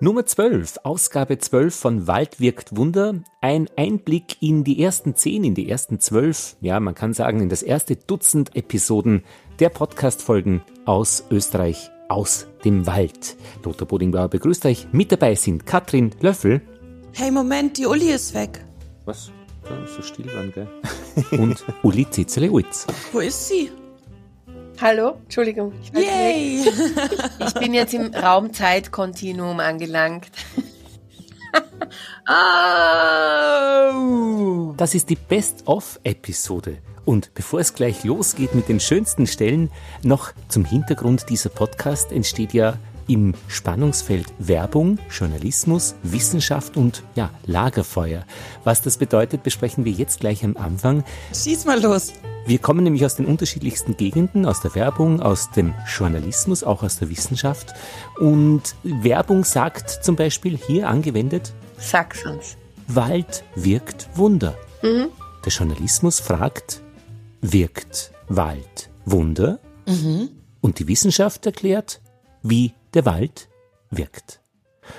Nummer 12, Ausgabe 12 von Wald wirkt Wunder. Ein Einblick in die ersten zehn, in die ersten zwölf, ja, man kann sagen, in das erste Dutzend Episoden der Podcast-Folgen aus Österreich, aus dem Wald. Lothar Bodingbauer begrüßt euch. Mit dabei sind Katrin Löffel. Hey, Moment, die Uli ist weg. Was? So still waren, gell? Und Uli Zitzele-Uitz. Wo ist sie? Hallo, Entschuldigung. Ich, Yay! ich bin jetzt im Raumzeitkontinuum angelangt. oh. Das ist die Best-of-Episode. Und bevor es gleich losgeht mit den schönsten Stellen, noch zum Hintergrund dieser Podcast entsteht ja im Spannungsfeld Werbung, Journalismus, Wissenschaft und ja, Lagerfeuer. Was das bedeutet, besprechen wir jetzt gleich am Anfang. Schieß mal los. Wir kommen nämlich aus den unterschiedlichsten Gegenden, aus der Werbung, aus dem Journalismus, auch aus der Wissenschaft. Und Werbung sagt zum Beispiel hier angewendet, Sag's uns. Wald wirkt Wunder. Mhm. Der Journalismus fragt, wirkt Wald Wunder? Mhm. Und die Wissenschaft erklärt, wie der Wald wirkt.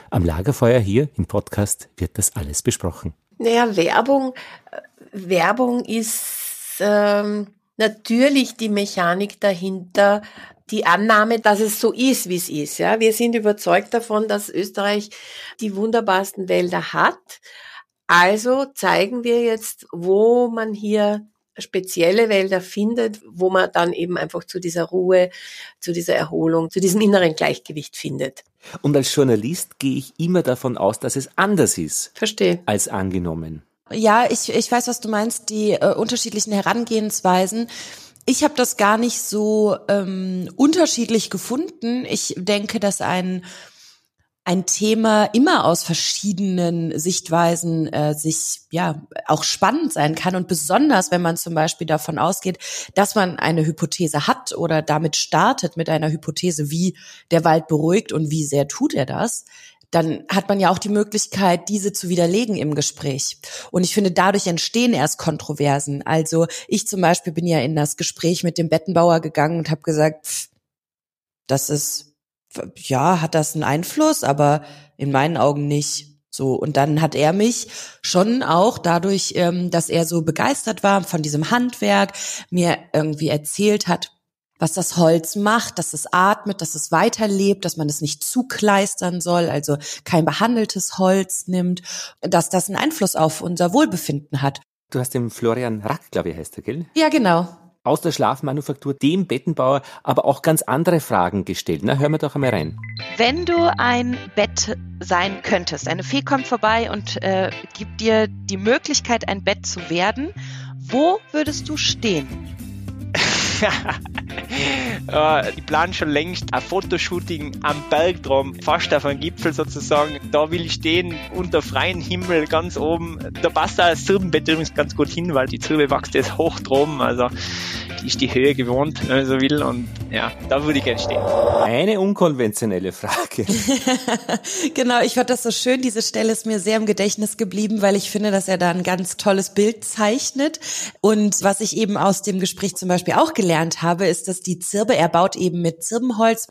Am Lagerfeuer hier im Podcast wird das alles besprochen. Naja, Werbung, äh, Werbung ist ähm, natürlich die Mechanik dahinter, die Annahme, dass es so ist, wie es ist. Ja, wir sind überzeugt davon, dass Österreich die wunderbarsten Wälder hat. Also zeigen wir jetzt, wo man hier spezielle Wälder findet, wo man dann eben einfach zu dieser Ruhe, zu dieser Erholung, zu diesem inneren Gleichgewicht findet. Und als Journalist gehe ich immer davon aus, dass es anders ist. Verstehe. Als angenommen. Ja, ich, ich weiß, was du meinst, die äh, unterschiedlichen Herangehensweisen. Ich habe das gar nicht so ähm, unterschiedlich gefunden. Ich denke, dass ein ein Thema immer aus verschiedenen Sichtweisen äh, sich ja auch spannend sein kann und besonders wenn man zum Beispiel davon ausgeht, dass man eine Hypothese hat oder damit startet mit einer Hypothese, wie der Wald beruhigt und wie sehr tut er das, dann hat man ja auch die Möglichkeit, diese zu widerlegen im Gespräch. Und ich finde, dadurch entstehen erst Kontroversen. Also ich zum Beispiel bin ja in das Gespräch mit dem Bettenbauer gegangen und habe gesagt, pff, das ist ja, hat das einen Einfluss, aber in meinen Augen nicht. So, und dann hat er mich schon auch dadurch, ähm, dass er so begeistert war von diesem Handwerk, mir irgendwie erzählt hat, was das Holz macht, dass es atmet, dass es weiterlebt, dass man es nicht zukleistern soll, also kein behandeltes Holz nimmt, dass das einen Einfluss auf unser Wohlbefinden hat. Du hast den Florian Rack, glaube ich, heißt er, gell? Ja, genau aus der Schlafmanufaktur dem Bettenbauer aber auch ganz andere Fragen gestellt. Na, hören wir doch einmal rein. Wenn du ein Bett sein könntest, eine Fee kommt vorbei und äh, gibt dir die Möglichkeit, ein Bett zu werden, wo würdest du stehen? Die planen schon längst ein Fotoshooting am Berg drum, fast auf einem Gipfel sozusagen. Da will ich stehen, unter freiem Himmel, ganz oben. Da passt auch das Zirbenbett übrigens ganz gut hin, weil die Zirbe wächst jetzt hoch drum. Also die ist die Höhe gewohnt, wenn man so will. Und ja, da würde ich gerne stehen. Eine unkonventionelle Frage. genau, ich fand das so schön. Diese Stelle ist mir sehr im Gedächtnis geblieben, weil ich finde, dass er da ein ganz tolles Bild zeichnet. Und was ich eben aus dem Gespräch zum Beispiel auch gelernt habe, ist, dass die Zirbe, er baut eben mit Zirbenholz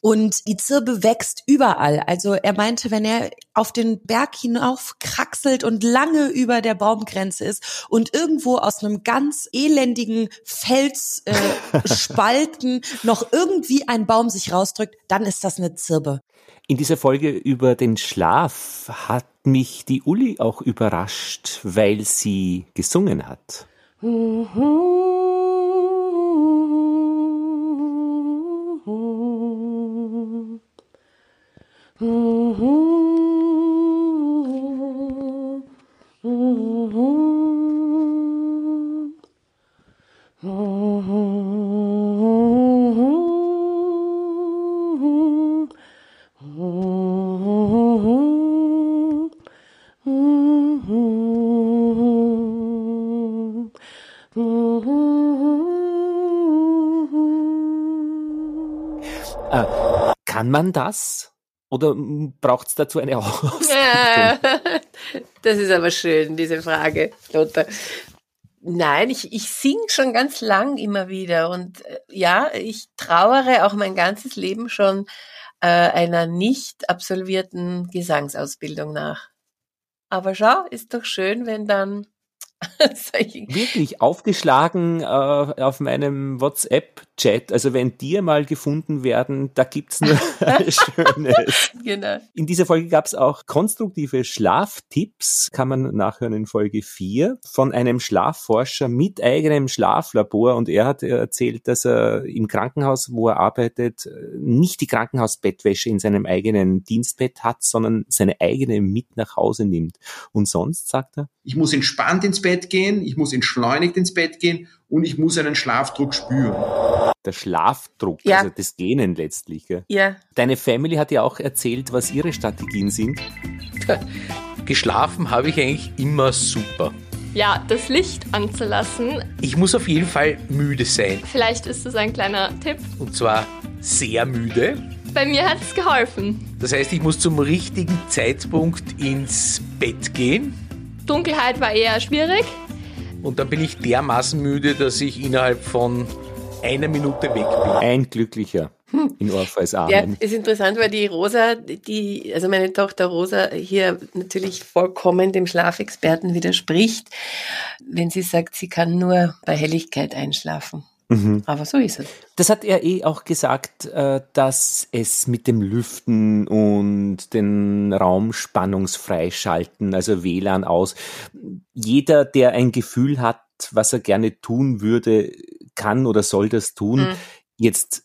und die Zirbe wächst überall. Also er meinte, wenn er auf den Berg hinauf kraxelt und lange über der Baumgrenze ist und irgendwo aus einem ganz elendigen Felsspalten äh, noch irgendwie ein Baum sich rausdrückt, dann ist das eine Zirbe. In dieser Folge über den Schlaf hat mich die Uli auch überrascht, weil sie gesungen hat. Mhm. Kann man das? Oder braucht es dazu eine Ausbildung? das ist aber schön, diese Frage, Lothar. Nein, ich, ich sing schon ganz lang immer wieder und äh, ja, ich trauere auch mein ganzes Leben schon äh, einer nicht absolvierten Gesangsausbildung nach. Aber schau, ist doch schön, wenn dann Wirklich aufgeschlagen äh, auf meinem WhatsApp-Chat. Also wenn dir mal gefunden werden, da gibt's nur Schönes. Genau. In dieser Folge gab's auch konstruktive Schlaftipps, kann man nachhören in Folge 4, von einem Schlafforscher mit eigenem Schlaflabor. Und er hat erzählt, dass er im Krankenhaus, wo er arbeitet, nicht die Krankenhausbettwäsche in seinem eigenen Dienstbett hat, sondern seine eigene mit nach Hause nimmt. Und sonst, sagt er? Ich muss entspannt ins Bett Bett gehen, ich muss entschleunigt ins Bett gehen und ich muss einen Schlafdruck spüren. Der Schlafdruck, ja. also das Gähnen letztlich. Gell? Ja. Deine Family hat ja auch erzählt, was ihre Strategien sind. Geschlafen habe ich eigentlich immer super. Ja, das Licht anzulassen. Ich muss auf jeden Fall müde sein. Vielleicht ist das ein kleiner Tipp. Und zwar sehr müde. Bei mir hat es geholfen. Das heißt, ich muss zum richtigen Zeitpunkt ins Bett gehen. Dunkelheit war eher schwierig. Und dann bin ich dermaßen müde, dass ich innerhalb von einer Minute weg bin. Ein glücklicher in Orpheus Armen. Ja, ist interessant, weil die Rosa, die, also meine Tochter Rosa hier natürlich vollkommen dem Schlafexperten widerspricht, wenn sie sagt, sie kann nur bei Helligkeit einschlafen. Mhm. Aber so ist es. Das hat er eh auch gesagt, äh, dass es mit dem Lüften und den Raum spannungsfreischalten, also WLAN aus, jeder, der ein Gefühl hat, was er gerne tun würde, kann oder soll das tun. Mhm. Jetzt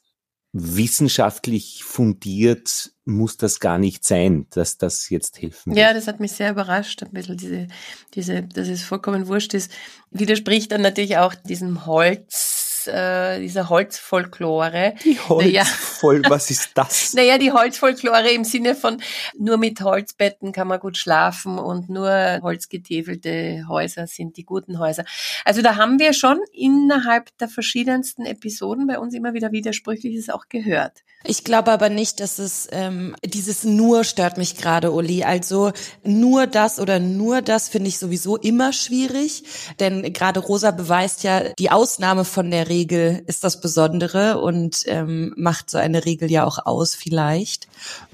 wissenschaftlich fundiert muss das gar nicht sein, dass das jetzt helfen wird. Ja, das hat mich sehr überrascht, ein bisschen diese, diese, dass es vollkommen wurscht ist. Widerspricht dann natürlich auch diesem Holz, äh, dieser Holzfolklore. Die Holzvoll, naja, was ist das? naja, die Holzfolklore im Sinne von nur mit Holzbetten kann man gut schlafen und nur holzgetäfelte Häuser sind die guten Häuser. Also da haben wir schon innerhalb der verschiedensten Episoden bei uns immer wieder Widersprüchliches auch gehört. Ich glaube aber nicht, dass es ähm, dieses nur stört mich gerade, Uli. Also nur das oder nur das finde ich sowieso immer schwierig, denn gerade Rosa beweist ja die Ausnahme von der Regel ist das Besondere und ähm, macht so eine Regel ja auch aus vielleicht.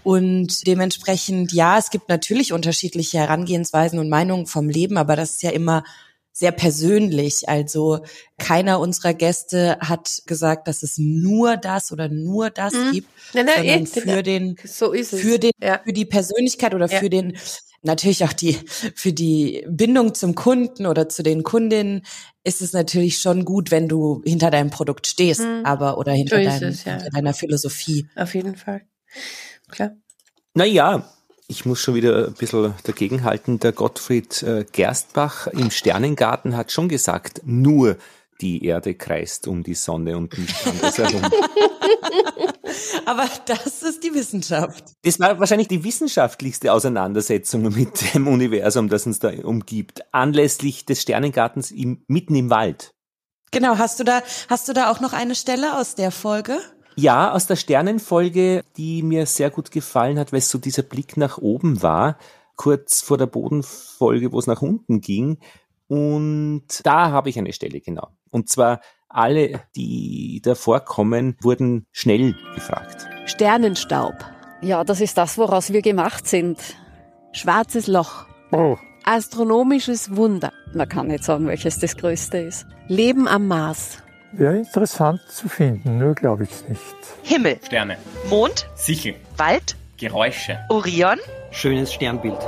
Und dementsprechend, ja, es gibt natürlich unterschiedliche Herangehensweisen und Meinungen vom Leben, aber das ist ja immer sehr persönlich. Also keiner unserer Gäste hat gesagt, dass es nur das oder nur das mhm. gibt, nein, nein, sondern eh, für den, so für den, ja. für die Persönlichkeit oder ja. für den, natürlich auch die, für die Bindung zum Kunden oder zu den Kundinnen ist es natürlich schon gut, wenn du hinter deinem Produkt stehst, mhm. aber oder hinter, deinem, es, ja. hinter deiner Philosophie. Auf jeden Fall. Klar. Naja, ich muss schon wieder ein bisschen dagegenhalten. Der Gottfried äh, Gerstbach im Sternengarten hat schon gesagt, nur die Erde kreist um die Sonne und nicht andersherum. Aber das ist die Wissenschaft. Das war wahrscheinlich die wissenschaftlichste Auseinandersetzung mit dem Universum, das uns da umgibt, anlässlich des Sternengartens im, mitten im Wald. Genau, hast du da, hast du da auch noch eine Stelle aus der Folge? Ja, aus der Sternenfolge, die mir sehr gut gefallen hat, weil es so dieser Blick nach oben war, kurz vor der Bodenfolge, wo es nach unten ging. Und da habe ich eine Stelle genau. Und zwar alle, die da vorkommen, wurden schnell gefragt. Sternenstaub. Ja, das ist das, woraus wir gemacht sind. Schwarzes Loch. Oh. Astronomisches Wunder. Man kann nicht sagen, welches das größte ist. Leben am Mars. Wäre interessant zu finden, nur glaube ich es nicht. Himmel. Sterne. Mond. Sichel. Wald. Geräusche. Orion. Schönes Sternbild.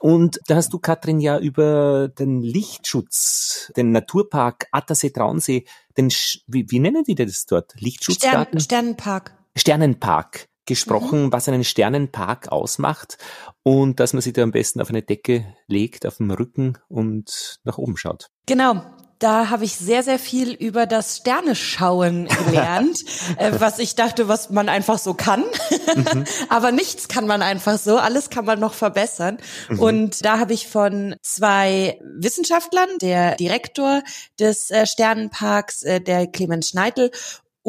Und da hast du, Katrin, ja über den Lichtschutz, den Naturpark Attersee Traunsee, den, wie, wie nennen die das dort? Lichtschutzgarten? Stern, Sternenpark. Sternenpark gesprochen, mhm. was einen Sternenpark ausmacht und dass man sich da am besten auf eine Decke legt, auf dem Rücken und nach oben schaut. Genau, da habe ich sehr, sehr viel über das Sterneschauen gelernt, äh, was ich dachte, was man einfach so kann. Mhm. Aber nichts kann man einfach so, alles kann man noch verbessern. Mhm. Und da habe ich von zwei Wissenschaftlern, der Direktor des äh, Sternenparks, äh, der Clemens Schneidl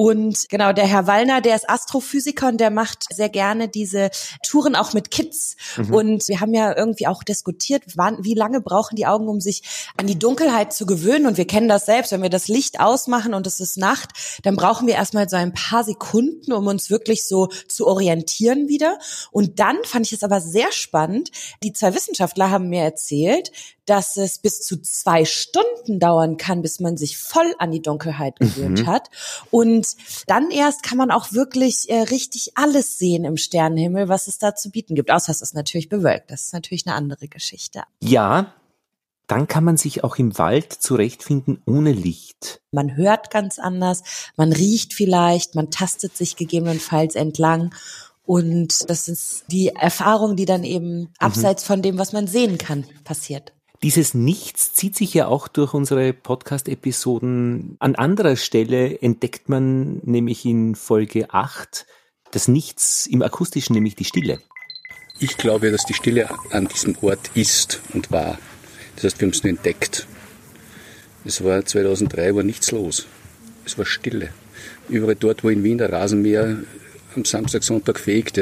Und genau, der Herr Wallner, der ist Astrophysiker und der macht sehr gerne diese Touren auch mit Kids. Mhm. Und wir haben ja irgendwie auch diskutiert, wann, wie lange brauchen die Augen, um sich an die Dunkelheit zu gewöhnen. Und wir kennen das selbst, wenn wir das Licht ausmachen und es ist Nacht, dann brauchen wir erstmal so ein paar Sekunden, um uns wirklich so zu orientieren wieder. Und dann fand ich es aber sehr spannend. Die zwei Wissenschaftler haben mir erzählt, dass es bis zu zwei Stunden dauern kann, bis man sich voll an die Dunkelheit gewöhnt mhm. hat. Und dann erst kann man auch wirklich äh, richtig alles sehen im Sternenhimmel, was es da zu bieten gibt. Außer es ist natürlich bewölkt. Das ist natürlich eine andere Geschichte. Ja, dann kann man sich auch im Wald zurechtfinden ohne Licht. Man hört ganz anders, man riecht vielleicht, man tastet sich gegebenenfalls entlang. Und das ist die Erfahrung, die dann eben mhm. abseits von dem, was man sehen kann, passiert. Dieses Nichts zieht sich ja auch durch unsere Podcast-Episoden. An anderer Stelle entdeckt man nämlich in Folge 8 das Nichts im Akustischen, nämlich die Stille. Ich glaube, dass die Stille an diesem Ort ist und war. Das heißt, wir haben es nur entdeckt. Es war 2003, war nichts los. Es war Stille. Überall dort, wo in Wien der Rasenmäher am Samstag, Sonntag fegt,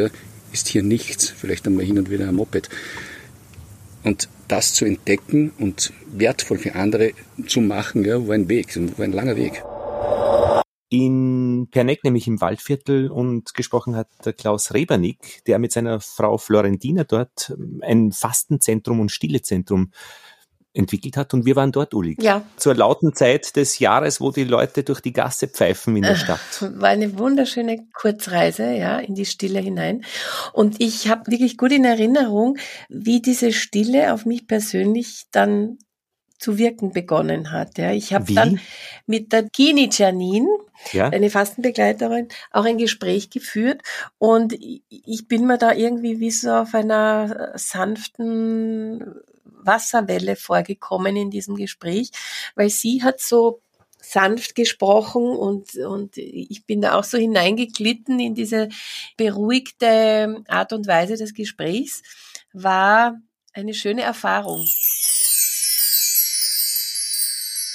ist hier nichts. Vielleicht einmal hin und wieder ein Moped. Und das zu entdecken und wertvoll für andere zu machen, ja, war ein Weg, war ein langer Weg. In Perneck, nämlich im Waldviertel, und gesprochen hat der Klaus Rebernick, der mit seiner Frau Florentina dort ein Fastenzentrum und Stillezentrum entwickelt hat und wir waren dort, Uli. Ja. Zur lauten Zeit des Jahres, wo die Leute durch die Gasse pfeifen in der äh, Stadt. War eine wunderschöne Kurzreise, ja, in die Stille hinein. Und ich habe wirklich gut in Erinnerung, wie diese Stille auf mich persönlich dann zu wirken begonnen hat. Ja, ich habe dann mit der Kini Janine, ja. eine Fastenbegleiterin, auch ein Gespräch geführt und ich bin mir da irgendwie wie so auf einer sanften Wasserwelle vorgekommen in diesem Gespräch, weil sie hat so sanft gesprochen und, und ich bin da auch so hineingeglitten in diese beruhigte Art und Weise des Gesprächs, war eine schöne Erfahrung.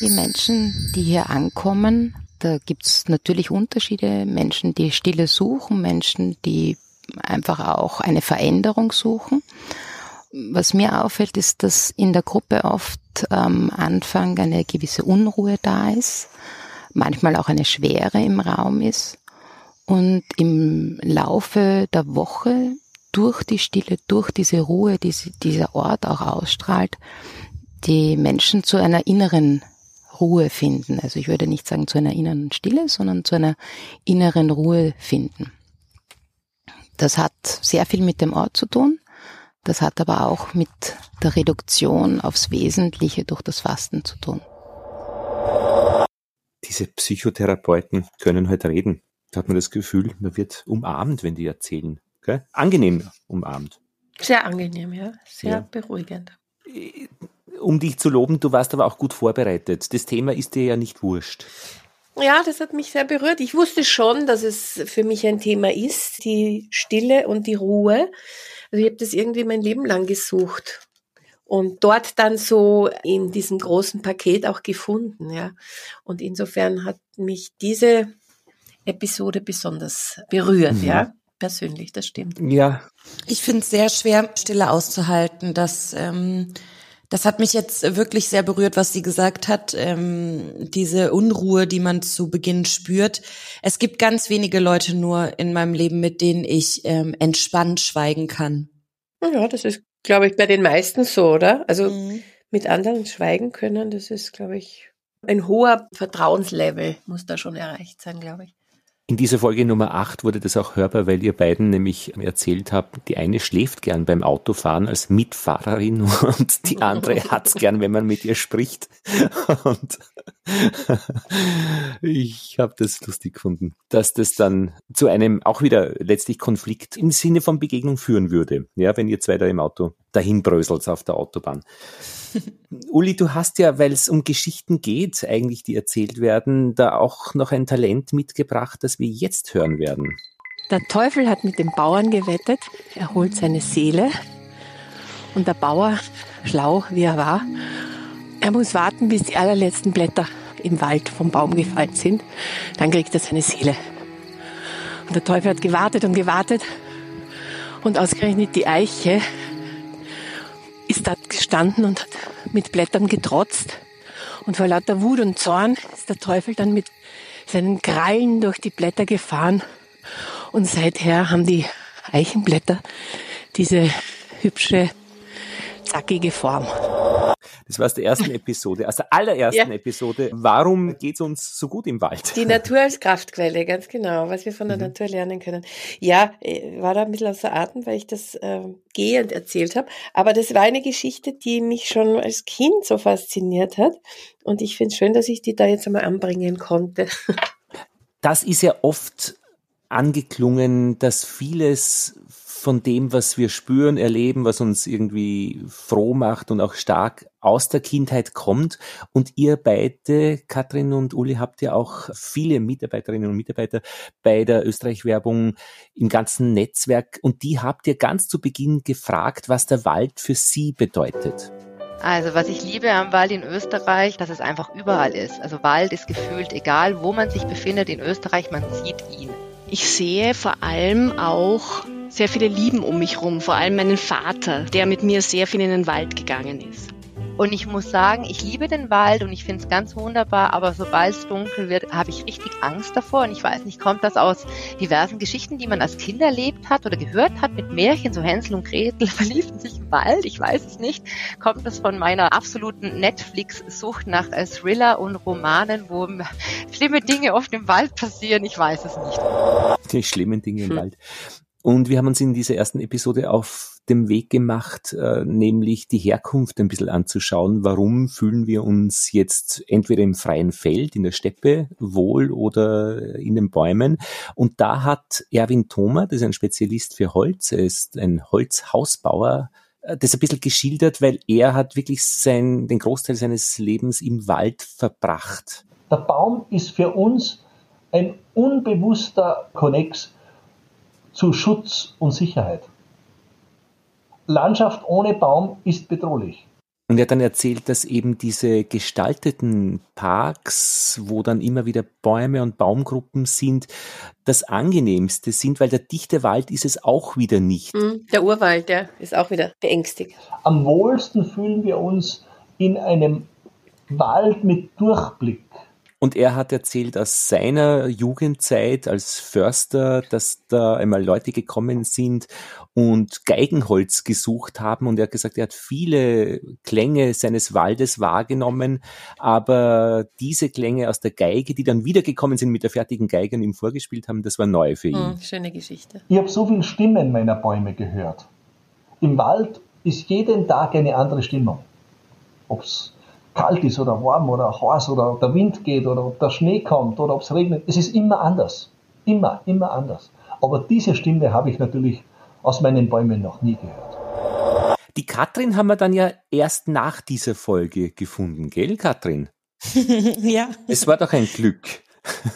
Die Menschen, die hier ankommen, da gibt's natürlich Unterschiede. Menschen, die Stille suchen, Menschen, die einfach auch eine Veränderung suchen. Was mir auffällt, ist, dass in der Gruppe oft am Anfang eine gewisse Unruhe da ist, manchmal auch eine Schwere im Raum ist und im Laufe der Woche durch die Stille, durch diese Ruhe, die dieser Ort auch ausstrahlt, die Menschen zu einer inneren Ruhe finden. Also ich würde nicht sagen zu einer inneren Stille, sondern zu einer inneren Ruhe finden. Das hat sehr viel mit dem Ort zu tun. Das hat aber auch mit der Reduktion aufs Wesentliche durch das Fasten zu tun. Diese Psychotherapeuten können heute halt reden. Da hat man das Gefühl, man wird umarmt, wenn die erzählen. Gell? Angenehm umarmt. Sehr angenehm, ja. Sehr ja. beruhigend. Um dich zu loben, du warst aber auch gut vorbereitet. Das Thema ist dir ja nicht wurscht. Ja, das hat mich sehr berührt. Ich wusste schon, dass es für mich ein Thema ist, die Stille und die Ruhe. Also ich habe das irgendwie mein Leben lang gesucht und dort dann so in diesem großen Paket auch gefunden, ja. Und insofern hat mich diese Episode besonders berührt, mhm. ja. Persönlich, das stimmt. Ja. Ich finde es sehr schwer, Stille auszuhalten. Das, ähm, das hat mich jetzt wirklich sehr berührt, was sie gesagt hat. Ähm, diese Unruhe, die man zu Beginn spürt. Es gibt ganz wenige Leute nur in meinem Leben, mit denen ich ähm, entspannt schweigen kann. Ja, das ist, glaube ich, bei den meisten so, oder? Also mhm. mit anderen schweigen können, das ist, glaube ich, ein hoher Vertrauenslevel muss da schon erreicht sein, glaube ich. In dieser Folge Nummer 8 wurde das auch hörbar, weil ihr beiden nämlich erzählt habt, die eine schläft gern beim Autofahren als Mitfahrerin und die andere hat's gern, wenn man mit ihr spricht. Und ich habe das lustig gefunden, dass das dann zu einem auch wieder letztlich Konflikt im Sinne von Begegnung führen würde, ja, wenn ihr zwei da im Auto dahin bröselt auf der Autobahn. Uli, du hast ja, weil es um Geschichten geht, eigentlich, die erzählt werden, da auch noch ein Talent mitgebracht, das wir jetzt hören werden. Der Teufel hat mit dem Bauern gewettet, er holt seine Seele. Und der Bauer, schlau wie er war, er muss warten, bis die allerletzten Blätter im Wald vom Baum gefallen sind, dann kriegt er seine Seele. Und der Teufel hat gewartet und gewartet und ausgerechnet die Eiche ist da gestanden und hat mit Blättern getrotzt. Und vor lauter Wut und Zorn ist der Teufel dann mit seinen Krallen durch die Blätter gefahren. Und seither haben die Eichenblätter diese hübsche, zackige Form. Das war aus der ersten Episode, aus der allerersten ja. Episode. Warum geht es uns so gut im Wald? Die Natur als Kraftquelle, ganz genau, was wir von der mhm. Natur lernen können. Ja, äh, war da ein bisschen außer Atem, weil ich das äh, gehend erzählt habe. Aber das war eine Geschichte, die mich schon als Kind so fasziniert hat. Und ich finde es schön, dass ich die da jetzt einmal anbringen konnte. Das ist ja oft angeklungen, dass vieles von dem, was wir spüren, erleben, was uns irgendwie froh macht und auch stark aus der Kindheit kommt. Und ihr beide, Katrin und Uli, habt ja auch viele Mitarbeiterinnen und Mitarbeiter bei der Österreich-Werbung im ganzen Netzwerk. Und die habt ihr ganz zu Beginn gefragt, was der Wald für sie bedeutet. Also was ich liebe am Wald in Österreich, dass es einfach überall ist. Also Wald ist gefühlt egal, wo man sich befindet in Österreich, man sieht ihn. Ich sehe vor allem auch sehr viele lieben um mich rum, vor allem meinen Vater, der mit mir sehr viel in den Wald gegangen ist. Und ich muss sagen, ich liebe den Wald und ich finde es ganz wunderbar, aber sobald es dunkel wird, habe ich richtig Angst davor. Und ich weiß nicht, kommt das aus diversen Geschichten, die man als Kind erlebt hat oder gehört hat mit Märchen, so Hänsel und Gretel verliebten sich im Wald? Ich weiß es nicht. Kommt das von meiner absoluten Netflix-Sucht nach äh, Thriller und Romanen, wo schlimme Dinge oft im Wald passieren? Ich weiß es nicht. Die schlimmen Dinge im hm. Wald. Und wir haben uns in dieser ersten Episode auf dem Weg gemacht, äh, nämlich die Herkunft ein bisschen anzuschauen. Warum fühlen wir uns jetzt entweder im freien Feld, in der Steppe wohl oder in den Bäumen? Und da hat Erwin Thoma, das ist ein Spezialist für Holz, er ist ein Holzhausbauer, äh, das ein bisschen geschildert, weil er hat wirklich sein, den Großteil seines Lebens im Wald verbracht. Der Baum ist für uns ein unbewusster Konnex zu Schutz und Sicherheit. Landschaft ohne Baum ist bedrohlich. Und er hat dann erzählt, dass eben diese gestalteten Parks, wo dann immer wieder Bäume und Baumgruppen sind, das angenehmste sind, weil der dichte Wald ist es auch wieder nicht. Hm, der Urwald, der ist auch wieder beängstigt. Am wohlsten fühlen wir uns in einem Wald mit Durchblick. Und er hat erzählt aus seiner Jugendzeit als Förster, dass da einmal Leute gekommen sind und Geigenholz gesucht haben. Und er hat gesagt, er hat viele Klänge seines Waldes wahrgenommen, aber diese Klänge aus der Geige, die dann wiedergekommen sind mit der fertigen Geige und ihm vorgespielt haben, das war neu für ihn. Hm, schöne Geschichte. Ich habe so viele Stimmen meiner Bäume gehört. Im Wald ist jeden Tag eine andere Stimmung. Ob's kalt ist oder warm oder heiß oder der Wind geht oder ob der Schnee kommt oder ob es regnet. Es ist immer anders. Immer, immer anders. Aber diese Stimme habe ich natürlich aus meinen Bäumen noch nie gehört. Die Katrin haben wir dann ja erst nach dieser Folge gefunden, gell, Katrin? ja. Es war doch ein Glück.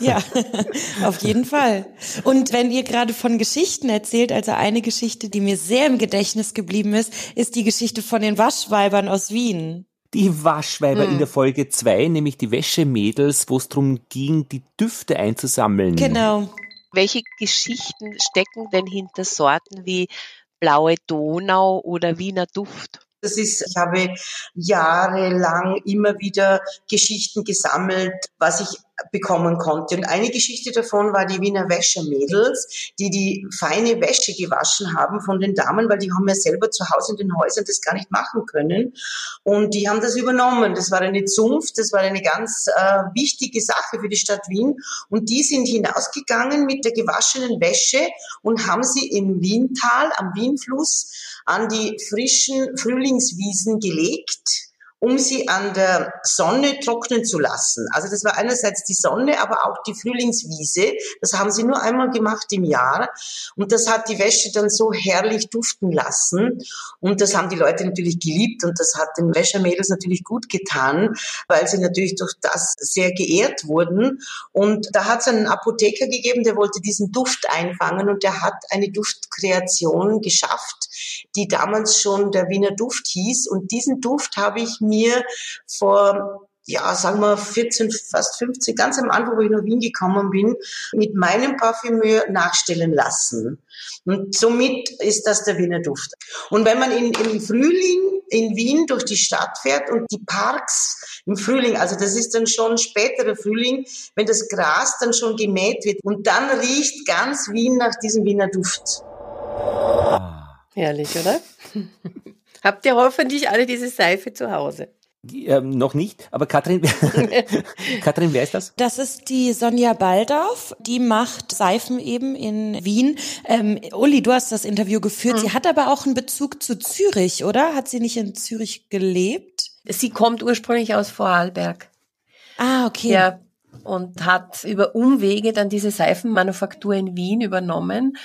ja, auf jeden Fall. Und wenn ihr gerade von Geschichten erzählt, also eine Geschichte, die mir sehr im Gedächtnis geblieben ist, ist die Geschichte von den Waschweibern aus Wien die Waschweiber hm. in der Folge 2, nämlich die Wäschemädels, wo es darum ging, die Düfte einzusammeln. Genau. Welche Geschichten stecken denn hinter Sorten wie Blaue Donau oder Wiener Duft? Das ist, ich habe jahrelang immer wieder Geschichten gesammelt, was ich bekommen konnte. Und eine Geschichte davon war die Wiener Wäschermädels, die die feine Wäsche gewaschen haben von den Damen, weil die haben ja selber zu Hause in den Häusern das gar nicht machen können. Und die haben das übernommen. Das war eine Zunft, das war eine ganz äh, wichtige Sache für die Stadt Wien. Und die sind hinausgegangen mit der gewaschenen Wäsche und haben sie im Wiental, am Wienfluss, an die frischen Frühlingswiesen gelegt um sie an der Sonne trocknen zu lassen. Also das war einerseits die Sonne, aber auch die Frühlingswiese. Das haben sie nur einmal gemacht im Jahr. Und das hat die Wäsche dann so herrlich duften lassen. Und das haben die Leute natürlich geliebt und das hat den Wäschermädels natürlich gut getan, weil sie natürlich durch das sehr geehrt wurden. Und da hat es einen Apotheker gegeben, der wollte diesen Duft einfangen und der hat eine Duftkreation geschafft, die damals schon der Wiener Duft hieß. Und diesen Duft habe ich mir vor ja, sagen wir 14, fast 15, ganz am Anfang, wo ich nach Wien gekommen bin, mit meinem Parfümeur nachstellen lassen. Und somit ist das der Wiener Duft. Und wenn man in, im Frühling in Wien durch die Stadt fährt und die Parks im Frühling, also das ist dann schon späterer Frühling, wenn das Gras dann schon gemäht wird und dann riecht ganz Wien nach diesem Wiener Duft. Herrlich, oder? Habt ihr hoffentlich alle diese Seife zu Hause? Ähm, noch nicht, aber Katrin, Katrin, wer ist das? Das ist die Sonja Baldorf, die macht Seifen eben in Wien. Ähm, Uli, du hast das Interview geführt. Mhm. Sie hat aber auch einen Bezug zu Zürich, oder? Hat sie nicht in Zürich gelebt? Sie kommt ursprünglich aus Vorarlberg. Ah, okay. Ja, und hat über Umwege dann diese Seifenmanufaktur in Wien übernommen.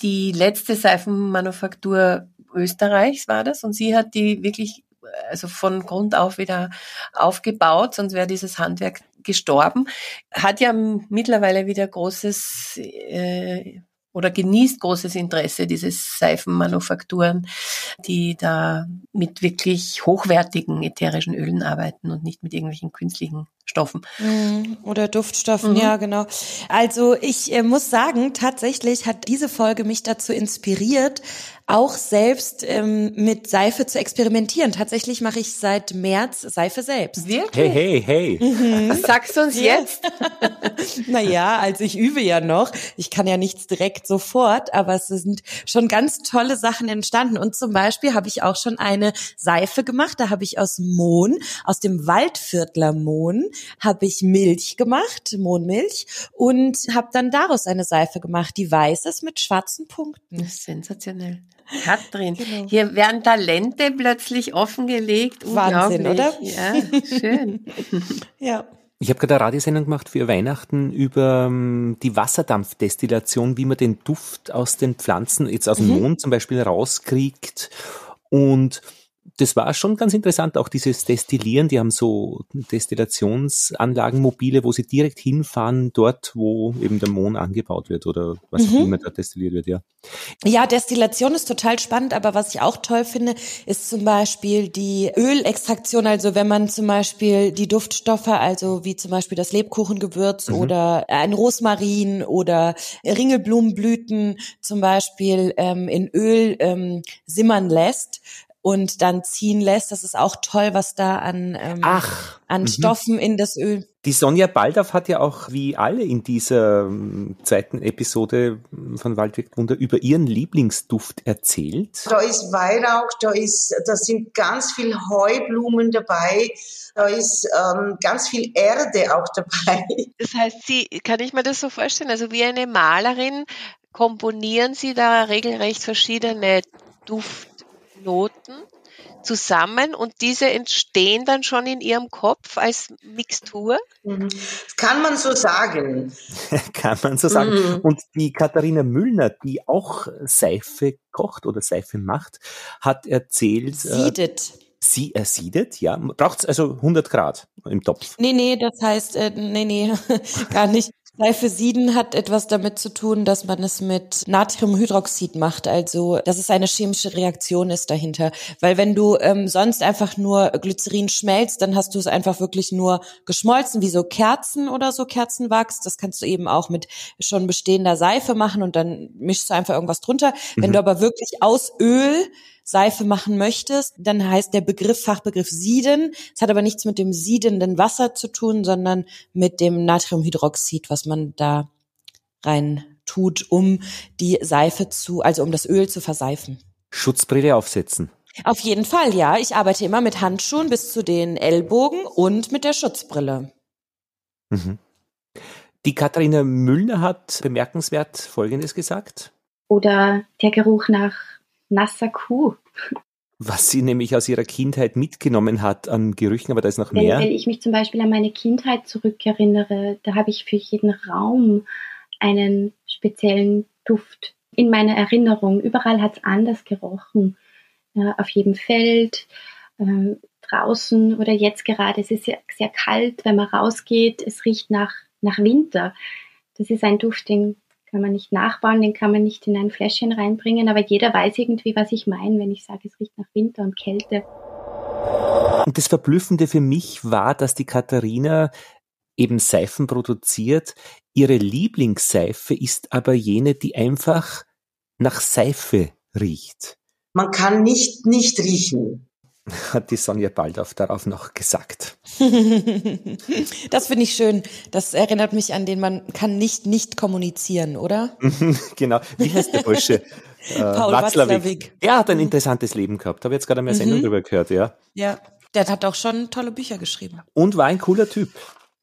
Die letzte Seifenmanufaktur Österreichs war das und sie hat die wirklich also von Grund auf wieder aufgebaut, sonst wäre dieses Handwerk gestorben. Hat ja mittlerweile wieder großes äh, oder genießt großes Interesse, diese Seifenmanufakturen, die da mit wirklich hochwertigen ätherischen Ölen arbeiten und nicht mit irgendwelchen künstlichen Stoffen. Mhm. Oder Duftstoffen, mhm. ja, genau. Also ich äh, muss sagen, tatsächlich hat diese Folge mich dazu inspiriert, auch selbst ähm, mit Seife zu experimentieren. Tatsächlich mache ich seit März Seife selbst. Wirklich? Hey, hey, hey. Mhm. Sagst du uns jetzt? naja, also ich übe ja noch. Ich kann ja nichts direkt sofort, aber es sind schon ganz tolle Sachen entstanden. Und zum Beispiel habe ich auch schon eine Seife gemacht. Da habe ich aus Mohn, aus dem Waldviertler Mohn, habe ich Milch gemacht, Mohnmilch, und habe dann daraus eine Seife gemacht, die weiß ist mit schwarzen Punkten. Das ist sensationell. Katrin, genau. hier werden Talente plötzlich offengelegt. Wahnsinn, oder? Ja, schön. ja. Ich habe gerade eine Radiosendung gemacht für Weihnachten über um, ähm, die Wasserdampfdestillation, wie man den Duft aus den Pflanzen, jetzt aus dem mhm. Mond zum Beispiel, rauskriegt. Und das war schon ganz interessant, auch dieses Destillieren. Die haben so Destillationsanlagen, mobile, wo sie direkt hinfahren, dort, wo eben der Mohn angebaut wird oder was mhm. auch immer da destilliert wird, ja. Ja, Destillation ist total spannend, aber was ich auch toll finde, ist zum Beispiel die Ölextraktion. Also wenn man zum Beispiel die Duftstoffe, also wie zum Beispiel das Lebkuchengewürz mhm. oder ein Rosmarin oder Ringelblumenblüten zum Beispiel ähm, in Öl ähm, simmern lässt, und dann ziehen lässt. Das ist auch toll, was da an, ähm, Ach, an mhm. Stoffen in das Öl. Die Sonja Baldorf hat ja auch, wie alle in dieser ähm, zweiten Episode von Waldweg Wunder, über ihren Lieblingsduft erzählt. Da ist Weihrauch, da ist, da sind ganz viel Heublumen dabei, da ist ähm, ganz viel Erde auch dabei. Das heißt, Sie, kann ich mir das so vorstellen, also wie eine Malerin komponieren Sie da regelrecht verschiedene Duft Noten zusammen und diese entstehen dann schon in Ihrem Kopf als Mixtur? Mhm. Kann man so sagen. Kann man so sagen. Mhm. Und die Katharina Müllner, die auch Seife kocht oder Seife macht, hat erzählt. Äh, Siedet. Äh, Sie ersiedet, ja. Braucht es also 100 Grad im Topf? Nee, nee, das heißt, äh, nee, nee, gar nicht. Seifesiden hat etwas damit zu tun, dass man es mit Natriumhydroxid macht. Also, dass es eine chemische Reaktion ist dahinter. Weil wenn du ähm, sonst einfach nur Glycerin schmelzt, dann hast du es einfach wirklich nur geschmolzen, wie so Kerzen oder so Kerzenwachs. Das kannst du eben auch mit schon bestehender Seife machen und dann mischst du einfach irgendwas drunter. Mhm. Wenn du aber wirklich aus Öl Seife machen möchtest, dann heißt der Begriff, Fachbegriff Sieden. Es hat aber nichts mit dem siedenden Wasser zu tun, sondern mit dem Natriumhydroxid, was man da rein tut, um die Seife zu, also um das Öl zu verseifen. Schutzbrille aufsetzen. Auf jeden Fall, ja. Ich arbeite immer mit Handschuhen bis zu den Ellbogen und mit der Schutzbrille. Mhm. Die Katharina Müller hat bemerkenswert Folgendes gesagt. Oder der Geruch nach nasser Kuh. Was sie nämlich aus ihrer Kindheit mitgenommen hat an Gerüchen, aber da ist noch mehr. Wenn, wenn ich mich zum Beispiel an meine Kindheit zurückerinnere, da habe ich für jeden Raum einen speziellen Duft in meiner Erinnerung. Überall hat es anders gerochen. Ja, auf jedem Feld, äh, draußen oder jetzt gerade. Es ist sehr, sehr kalt, wenn man rausgeht. Es riecht nach, nach Winter. Das ist ein Duft, den kann man nicht nachbauen, den kann man nicht in ein Fläschchen reinbringen, aber jeder weiß irgendwie, was ich meine, wenn ich sage, es riecht nach Winter und Kälte. Und das Verblüffende für mich war, dass die Katharina eben Seifen produziert. Ihre Lieblingsseife ist aber jene, die einfach nach Seife riecht. Man kann nicht nicht riechen. Hat die Sonja Baldauf darauf noch gesagt. das finde ich schön. Das erinnert mich an den, man kann nicht nicht kommunizieren, oder? genau. Wie heißt der Bursche? Paul Watzlawick. Er hat ein interessantes Leben gehabt. Habe jetzt gerade mehr Sendung mhm. drüber gehört, ja. Ja, der hat auch schon tolle Bücher geschrieben. Und war ein cooler Typ.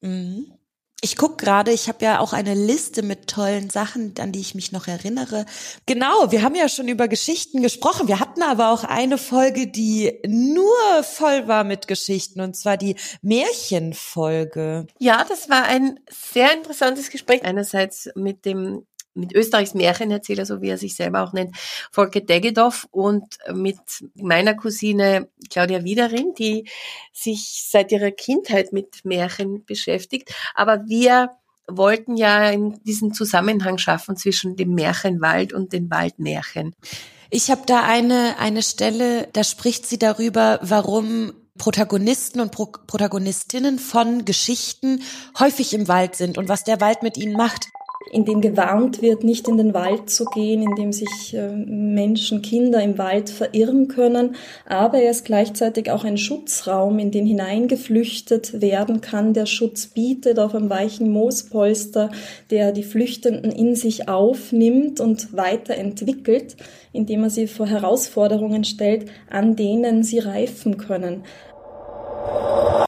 Mhm. Ich guck gerade, ich habe ja auch eine Liste mit tollen Sachen, an die ich mich noch erinnere. Genau, wir haben ja schon über Geschichten gesprochen. Wir hatten aber auch eine Folge, die nur voll war mit Geschichten, und zwar die Märchenfolge. Ja, das war ein sehr interessantes Gespräch. Einerseits mit dem mit Österreichs Märchenerzähler, so wie er sich selber auch nennt, Volker Degedoff und mit meiner Cousine Claudia Wiederin, die sich seit ihrer Kindheit mit Märchen beschäftigt. Aber wir wollten ja diesen Zusammenhang schaffen zwischen dem Märchenwald und den Waldmärchen. Ich habe da eine, eine Stelle, da spricht sie darüber, warum Protagonisten und Pro Protagonistinnen von Geschichten häufig im Wald sind und was der Wald mit ihnen macht in dem gewarnt wird, nicht in den Wald zu gehen, in dem sich äh, Menschen, Kinder im Wald verirren können. Aber er ist gleichzeitig auch ein Schutzraum, in den hineingeflüchtet werden kann, der Schutz bietet auf einem weichen Moospolster, der die Flüchtenden in sich aufnimmt und weiterentwickelt, indem er sie vor Herausforderungen stellt, an denen sie reifen können.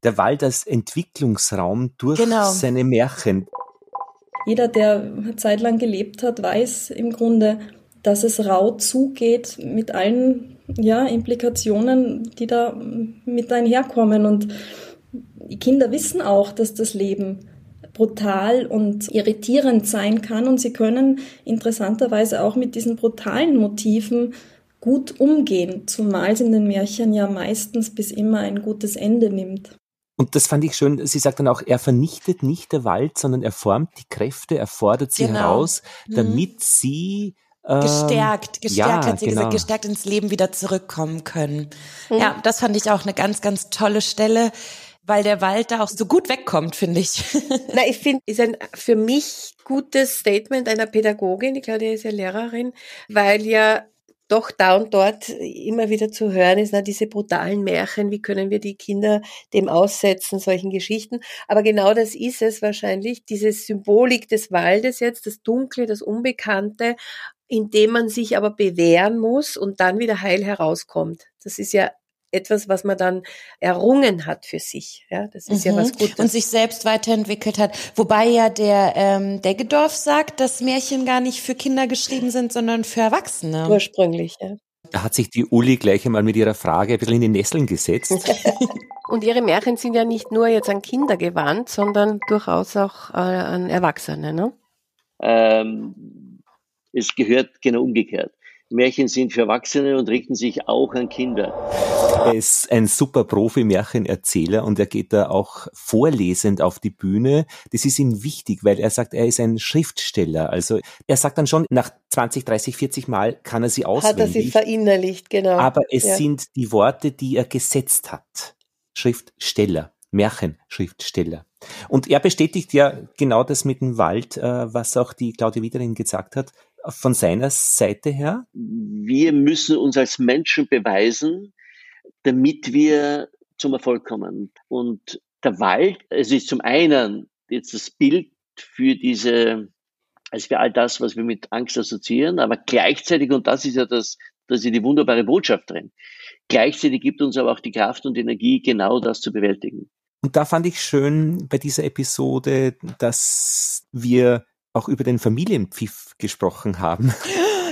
Der Wald als Entwicklungsraum durch genau. seine Märchen jeder, der zeitlang gelebt hat, weiß im Grunde, dass es rau zugeht mit allen ja, Implikationen, die da mit einherkommen. Und die Kinder wissen auch, dass das Leben brutal und irritierend sein kann und sie können interessanterweise auch mit diesen brutalen Motiven gut umgehen, zumal es in den Märchen ja meistens bis immer ein gutes Ende nimmt. Und das fand ich schön. Sie sagt dann auch, er vernichtet nicht der Wald, sondern er formt die Kräfte, er fordert sie genau. heraus, mhm. damit mhm. sie ähm, gestärkt, gestärkt ja, hat sie genau. gesagt, gestärkt ins Leben wieder zurückkommen können. Mhm. Ja, das fand ich auch eine ganz, ganz tolle Stelle, weil der Wald da auch so gut wegkommt, finde ich. Na, ich finde, ist ein für mich gutes Statement einer Pädagogin, ich glaube, die ist ja Lehrerin, weil ja doch da und dort immer wieder zu hören ist, na, diese brutalen Märchen, wie können wir die Kinder dem aussetzen, solchen Geschichten. Aber genau das ist es wahrscheinlich, diese Symbolik des Waldes jetzt, das Dunkle, das Unbekannte, in dem man sich aber bewähren muss und dann wieder heil herauskommt. Das ist ja etwas, was man dann errungen hat für sich. Ja, das ist mhm. ja was Gutes. Und sich selbst weiterentwickelt hat. Wobei ja der ähm, Deggedorf sagt, dass Märchen gar nicht für Kinder geschrieben sind, sondern für Erwachsene. Ursprünglich, ja. Da hat sich die Uli gleich einmal mit ihrer Frage ein bisschen in die Nesseln gesetzt. Und ihre Märchen sind ja nicht nur jetzt an Kinder gewandt, sondern durchaus auch äh, an Erwachsene, ne? Ähm, es gehört genau umgekehrt. Märchen sind für Erwachsene und richten sich auch an Kinder. Er ist ein super Profi-Märchenerzähler und er geht da auch vorlesend auf die Bühne. Das ist ihm wichtig, weil er sagt, er ist ein Schriftsteller. Also er sagt dann schon, nach 20, 30, 40 Mal kann er sie auswendig. Hat er sie verinnerlicht, genau. Aber es ja. sind die Worte, die er gesetzt hat. Schriftsteller. Märchenschriftsteller. Und er bestätigt ja genau das mit dem Wald, äh, was auch die Claudia Wiederin gesagt hat von seiner Seite her? Wir müssen uns als Menschen beweisen, damit wir zum Erfolg kommen. Und der Wald, es ist zum einen jetzt das Bild für diese, also für all das, was wir mit Angst assoziieren, aber gleichzeitig, und das ist ja das, das ist die wunderbare Botschaft drin, gleichzeitig gibt uns aber auch die Kraft und Energie, genau das zu bewältigen. Und da fand ich schön bei dieser Episode, dass wir auch über den Familienpfiff gesprochen haben.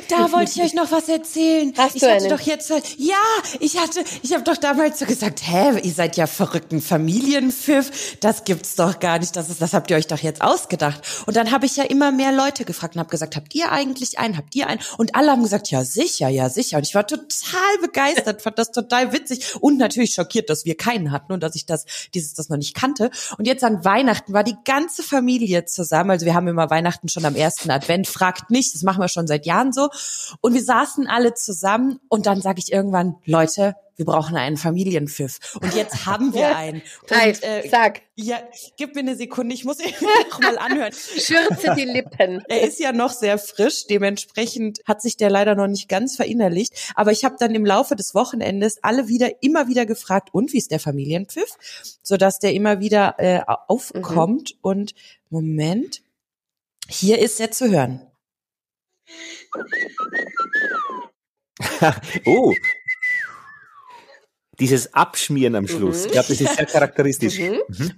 Da wollte ich euch noch was erzählen. Hast ich du hatte einen? doch jetzt, ja, ich hatte, ich habe doch damals so gesagt, hä, ihr seid ja verrückten Familienpfiff, das gibt's doch gar nicht, das ist, das habt ihr euch doch jetzt ausgedacht. Und dann habe ich ja immer mehr Leute gefragt und habe gesagt, habt ihr eigentlich einen, habt ihr einen? Und alle haben gesagt, ja sicher, ja sicher. Und ich war total begeistert, fand das total witzig und natürlich schockiert, dass wir keinen hatten und dass ich das, dieses, das noch nicht kannte. Und jetzt an Weihnachten war die ganze Familie zusammen, also wir haben immer Weihnachten schon am ersten Advent, fragt nicht, das machen wir schon seit Jahren so. Und wir saßen alle zusammen und dann sage ich irgendwann, Leute, wir brauchen einen Familienpfiff. Und jetzt haben wir einen. Ralf, äh, sag. Ja, gib mir eine Sekunde, ich muss ihn noch mal anhören. Schürze die Lippen. Er ist ja noch sehr frisch, dementsprechend hat sich der leider noch nicht ganz verinnerlicht. Aber ich habe dann im Laufe des Wochenendes alle wieder, immer wieder gefragt, und wie ist der Familienpfiff? Sodass der immer wieder äh, aufkommt. Mhm. Und Moment, hier ist er zu hören. oh. Dieses Abschmieren am Schluss. Mhm. Ich glaube, das ist sehr charakteristisch. Mhm. Mhm.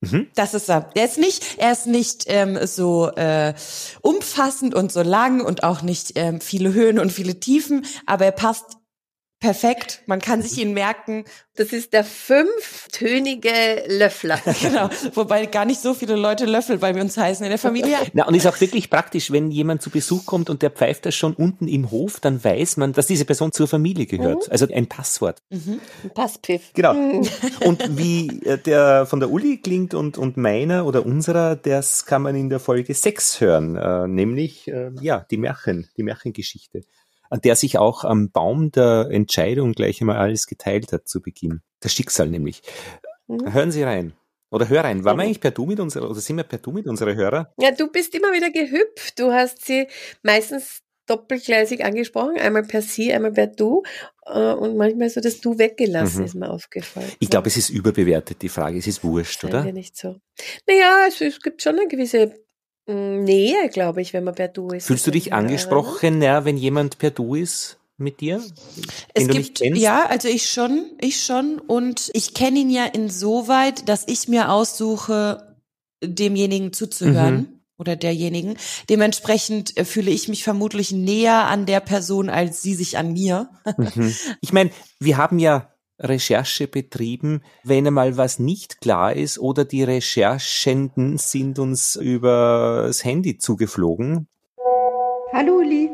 Mhm. Das ist er. Der ist nicht, er ist nicht ähm, so äh, umfassend und so lang und auch nicht ähm, viele Höhen und viele Tiefen, aber er passt perfekt. Man kann sich ihn merken. Das ist der fünftönige Löffler. genau. Wobei gar nicht so viele Leute Löffel bei uns heißen in der Familie. Na, und ist auch wirklich praktisch, wenn jemand zu Besuch kommt und der pfeift das schon unten im Hof, dann weiß man, dass diese Person zur Familie gehört. Mhm. Also ein Passwort. Mhm. Ein Passpfiff. Genau. Mhm. Und wie äh, der von der Uli klingt und, und meiner oder unserer, das kann man in der Folge 6 hören, äh, nämlich äh, ja, die Märchen, die Märchengeschichte, an der sich auch am Baum der Entscheidung gleich einmal alles geteilt hat zu Beginn. Das Schicksal nämlich. Mhm. Hören Sie rein. Oder hör rein. Waren wir eigentlich per Du mit unserer, oder sind wir per Du mit unserer Hörer? Ja, du bist immer wieder gehüpft. Du hast sie meistens doppelgleisig angesprochen, einmal per Sie, einmal per Du äh, und manchmal so das Du weggelassen, Mhm. ist mir aufgefallen. Ich glaube, es ist überbewertet, die Frage. Es ist wurscht, Seien oder? wir nicht so. Naja, es, es gibt schon eine gewisse Nähe, glaube ich, wenn man per Du ist. Fühlst du dich angesprochen, ja, wenn jemand per Du ist mit dir? Es gibt, kennst? ja, also ich schon, ich schon. Und ich kenne ihn ja insoweit, dass ich mir aussuche, demjenigen zuzuhören. Mhm. Oder derjenigen. Dementsprechend äh, fühle ich mich vermutlich näher an der Person als sie sich an mir. Mhm. Ich meine, wir haben ja Recherche betrieben, wenn einmal was nicht klar ist oder die Recherchenden sind uns übers Handy zugeflogen. Hallo Uli.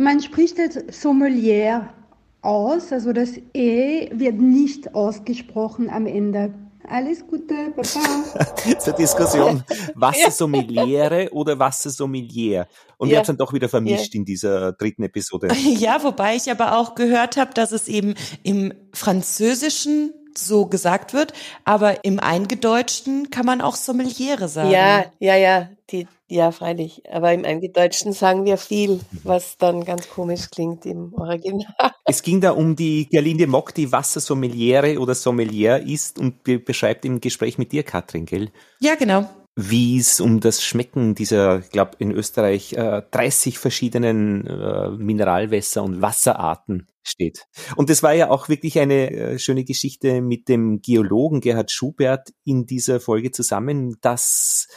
Man spricht das Sommelier aus, also das E wird nicht ausgesprochen am Ende. Alles Gute, Baba. Zur Diskussion, Wassersommeliere oder Wassersommelier. Und wir Ja. haben es dann doch wieder vermischt in dieser dritten Episode. Ja, wobei ich aber auch gehört habe, dass es eben im Französischen so gesagt wird, aber im Eingedeutschten kann man auch Sommeliere sagen. Ja, ja, ja, die, ja, freilich. Aber im Eingedeutschten sagen wir viel, was dann ganz komisch klingt im Original. Es ging da um die Gerlinde Mock, die Wassersommeliere oder Sommelier ist und be beschreibt im Gespräch mit dir, Katrin, gell? Ja, genau. wie es um das Schmecken dieser, ich glaube in Österreich äh, 30 verschiedenen äh, Mineralwässer und Wasserarten steht. Und das war ja auch wirklich eine äh, schöne Geschichte mit dem Geologen Gerhard Schubert in dieser Folge zusammen, dass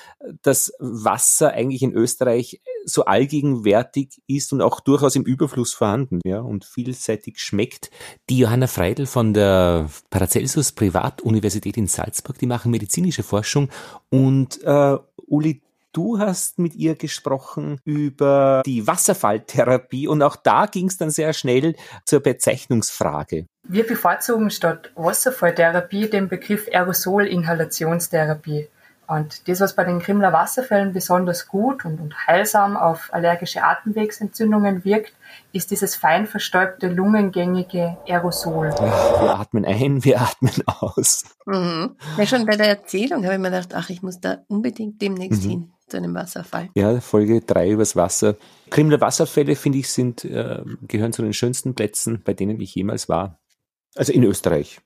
das Wasser eigentlich in Österreich so allgegenwärtig ist und auch durchaus im Überfluss vorhanden, ja, und vielseitig schmeckt. Die Johanna Freidel von der Paracelsus Privatuniversität in Salzburg, die machen medizinische Forschung und äh, Uli, du hast mit ihr gesprochen über die Wasserfalltherapie und auch da ging es dann sehr schnell zur Bezeichnungsfrage. Wir bevorzugen statt Wasserfalltherapie den Begriff Aerosolinhalationstherapie. Und das, was bei den Krimler Wasserfällen besonders gut und, und heilsam auf allergische Atemwegsentzündungen wirkt, ist dieses fein verstäubte, lungengängige Aerosol. Ach, wir atmen ein, wir atmen aus. Mhm. Ja, schon bei der Erzählung habe ich mir gedacht, ach, ich muss da unbedingt demnächst Mhm. hin zu einem Wasserfall. Ja, Folge drei übers Wasser. Krimler Wasserfälle, finde ich, sind, äh, gehören zu den schönsten Plätzen, bei denen ich jemals war. Also in Österreich.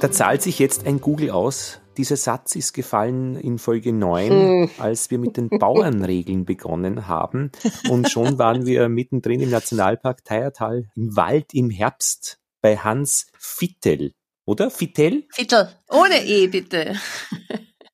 Da zahlt sich jetzt ein Google aus. Dieser Satz ist gefallen in Folge 9, Hm. als wir mit den Bauernregeln begonnen haben. Und schon waren wir mittendrin im Nationalpark Teiertal, im Wald im Herbst bei Hans Fittel. Oder? Fittel? Fittel, ohne E bitte.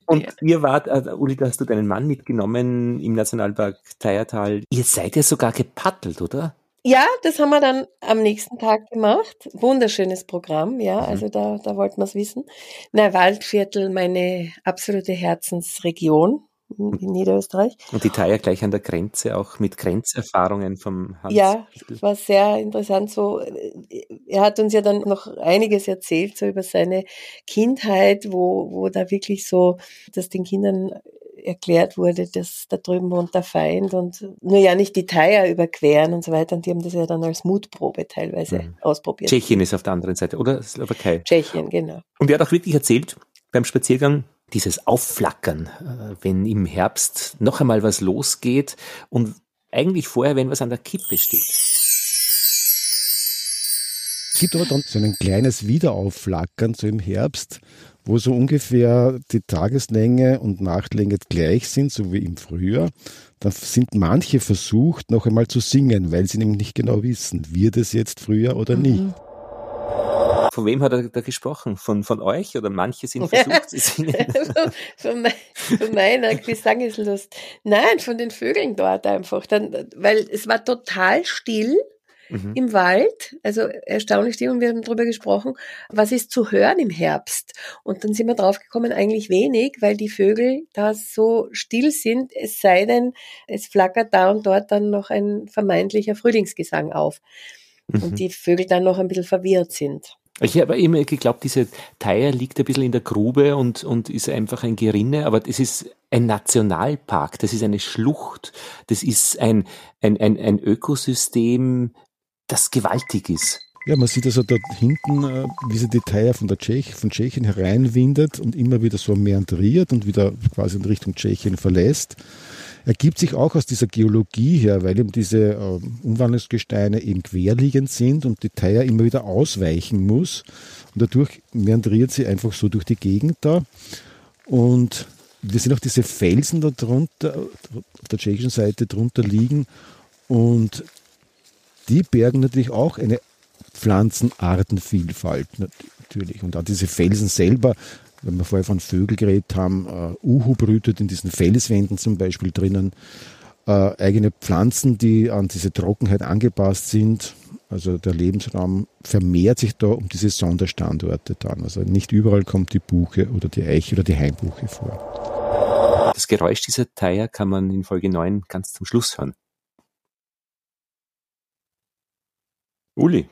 Und ihr wart, äh, Uli, da hast du deinen Mann mitgenommen im Nationalpark Teiertal. Ihr seid ja sogar gepaddelt, oder? Ja, das haben wir dann am nächsten Tag gemacht. Wunderschönes Programm, ja, Mhm. also da, da wollten wir es wissen. Na, Waldviertel, meine absolute Herzensregion in Niederösterreich. Und die Thaya gleich an der Grenze, auch mit Grenzerfahrungen vom Hans. Ja, war sehr interessant. So, äh, er hat uns ja dann noch einiges erzählt so über seine Kindheit, wo wo da wirklich so, dass den Kindern erklärt wurde, dass da drüben wohnt der Feind und nur ja nicht die Thaya überqueren und so weiter. Und die haben das ja dann als Mutprobe teilweise Mhm. ausprobiert. Tschechien ist auf der anderen Seite, oder? Slowakei. Tschechien, genau. Und er hat auch wirklich erzählt beim Spaziergang, dieses Aufflackern, äh, wenn im Herbst noch einmal was losgeht und eigentlich vorher, wenn was an der Kippe steht. Es gibt aber dann so ein kleines Wiederaufflackern, so im Herbst, wo so ungefähr die Tageslänge und Nachtlänge gleich sind, so wie im Frühjahr. Dann sind manche versucht, noch einmal zu singen, weil sie nämlich nicht genau wissen, wird es jetzt Frühjahr oder nicht. Von wem hat er da gesprochen? Von, von euch oder manche sind versucht zu singen? von, von meiner Gesangeslust. Nein, von den Vögeln dort einfach. Dann, weil es war total still Mhm. im Wald, also erstaunlich und wir haben darüber gesprochen, was ist zu hören im Herbst. Und dann sind wir draufgekommen, eigentlich wenig, weil die Vögel da so still sind, es sei denn, es flackert da und dort dann noch ein vermeintlicher Frühlingsgesang auf. Mhm. Und die Vögel dann noch ein bisschen verwirrt sind. Ich habe immer geglaubt, diese Thaya liegt ein bisschen in der Grube und, und ist einfach ein Gerinne, aber das ist ein Nationalpark, das ist eine Schlucht, das ist ein, ein, ein, ein Ökosystem, das gewaltig ist. Ja, man sieht also dort hinten, äh, wie sie die Thaya von, der Tschech, von Tschechien hereinwindet und immer wieder so meandriert und wieder quasi in Richtung Tschechien verlässt. Ergibt sich auch aus dieser Geologie her, weil eben diese äh, Umwandlungsgesteine eben querliegend sind und die Thaya immer wieder ausweichen muss. Und dadurch meandriert sie einfach so durch die Gegend da. Und wir sehen auch diese Felsen da drunter, auf der tschechischen Seite drunter liegen. Und die bergen natürlich auch eine Pflanzenartenvielfalt natürlich. Und auch diese Felsen selber, wenn wir vorher von Vögeln geredet haben, äh, Uhu brütet in diesen Felswänden zum Beispiel drinnen, äh, eigene Pflanzen, die an diese Trockenheit angepasst sind. Also der Lebensraum vermehrt sich da um diese Sonderstandorte dann. Also nicht überall kommt die Buche oder die Eiche oder die Hainbuche vor. Das Geräusch dieser Thaya kann man in Folge 9 ganz zum Schluss hören. Uli,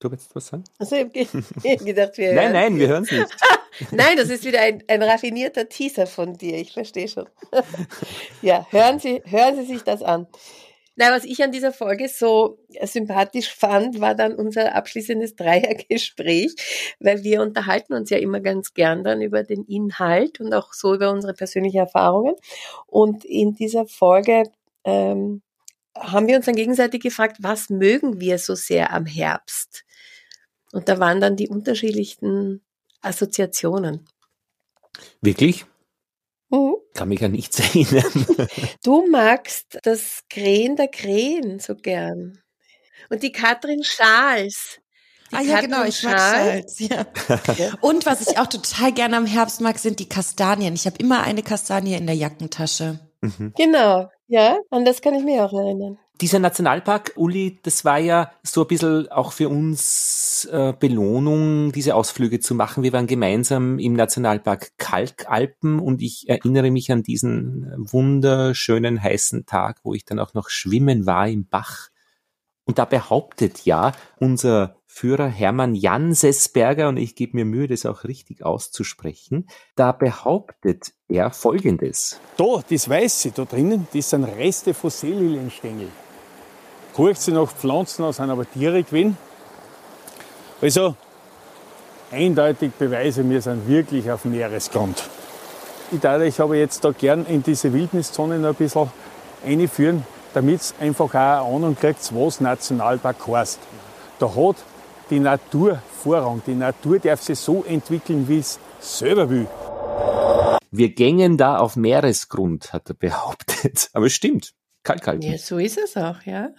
du willst was sagen? Also ich habe gedacht, wir Nein, nein, wir hören es nicht. Nein, das ist wieder ein, ein raffinierter Teaser von dir. Ich verstehe schon. ja, hören Sie, hören Sie sich das an. Na, was ich an dieser Folge so sympathisch fand, war dann unser abschließendes Dreiergespräch, weil wir unterhalten uns ja immer ganz gern dann über den Inhalt und auch so über unsere persönlichen Erfahrungen. Und in dieser Folge ähm, haben wir uns dann gegenseitig gefragt, was mögen wir so sehr am Herbst? Und da waren dann die unterschiedlichsten Assoziationen. Wirklich? Mhm. Kann mich an nichts erinnern. Du magst das Krähen der Krähen so gern. Und die Katrin Schals. Die Ah ja, Katrin genau, ich mag Schals. Schals, ja. Und was ich auch total gerne am Herbst mag, sind die Kastanien. Ich habe immer eine Kastanie in der Jackentasche. Genau, ja, an das kann ich mich auch erinnern. Dieser Nationalpark, Uli, das war ja so ein bisschen auch für uns äh, Belohnung, diese Ausflüge zu machen. Wir waren gemeinsam im Nationalpark Kalkalpen und ich erinnere mich an diesen wunderschönen heißen Tag, wo ich dann auch noch schwimmen war im Bach. Und da behauptet ja unser Führer Hermann Jansesberger, und ich gebe mir Mühe, das auch richtig auszusprechen, da behauptet er Folgendes. Da, das Weiße da drinnen, das sind Reste von Seelilienstängel. Sie nach Pflanzen aus, sind aber Tiere gewesen. Also, eindeutig Beweise, wir sind wirklich auf Meeresgrund. Ich darf euch aber jetzt da gern in diese Wildniszone noch ein bisschen einführen, damit es einfach auch eine Ahnung kriegt, was Nationalpark heißt. Da hat die Natur Vorrang. Die Natur darf sich so entwickeln, wie es selber will. Wir gängen da auf Meeresgrund, hat er behauptet. Aber es stimmt. Kalkalpen. Ja, so ist es auch, ja.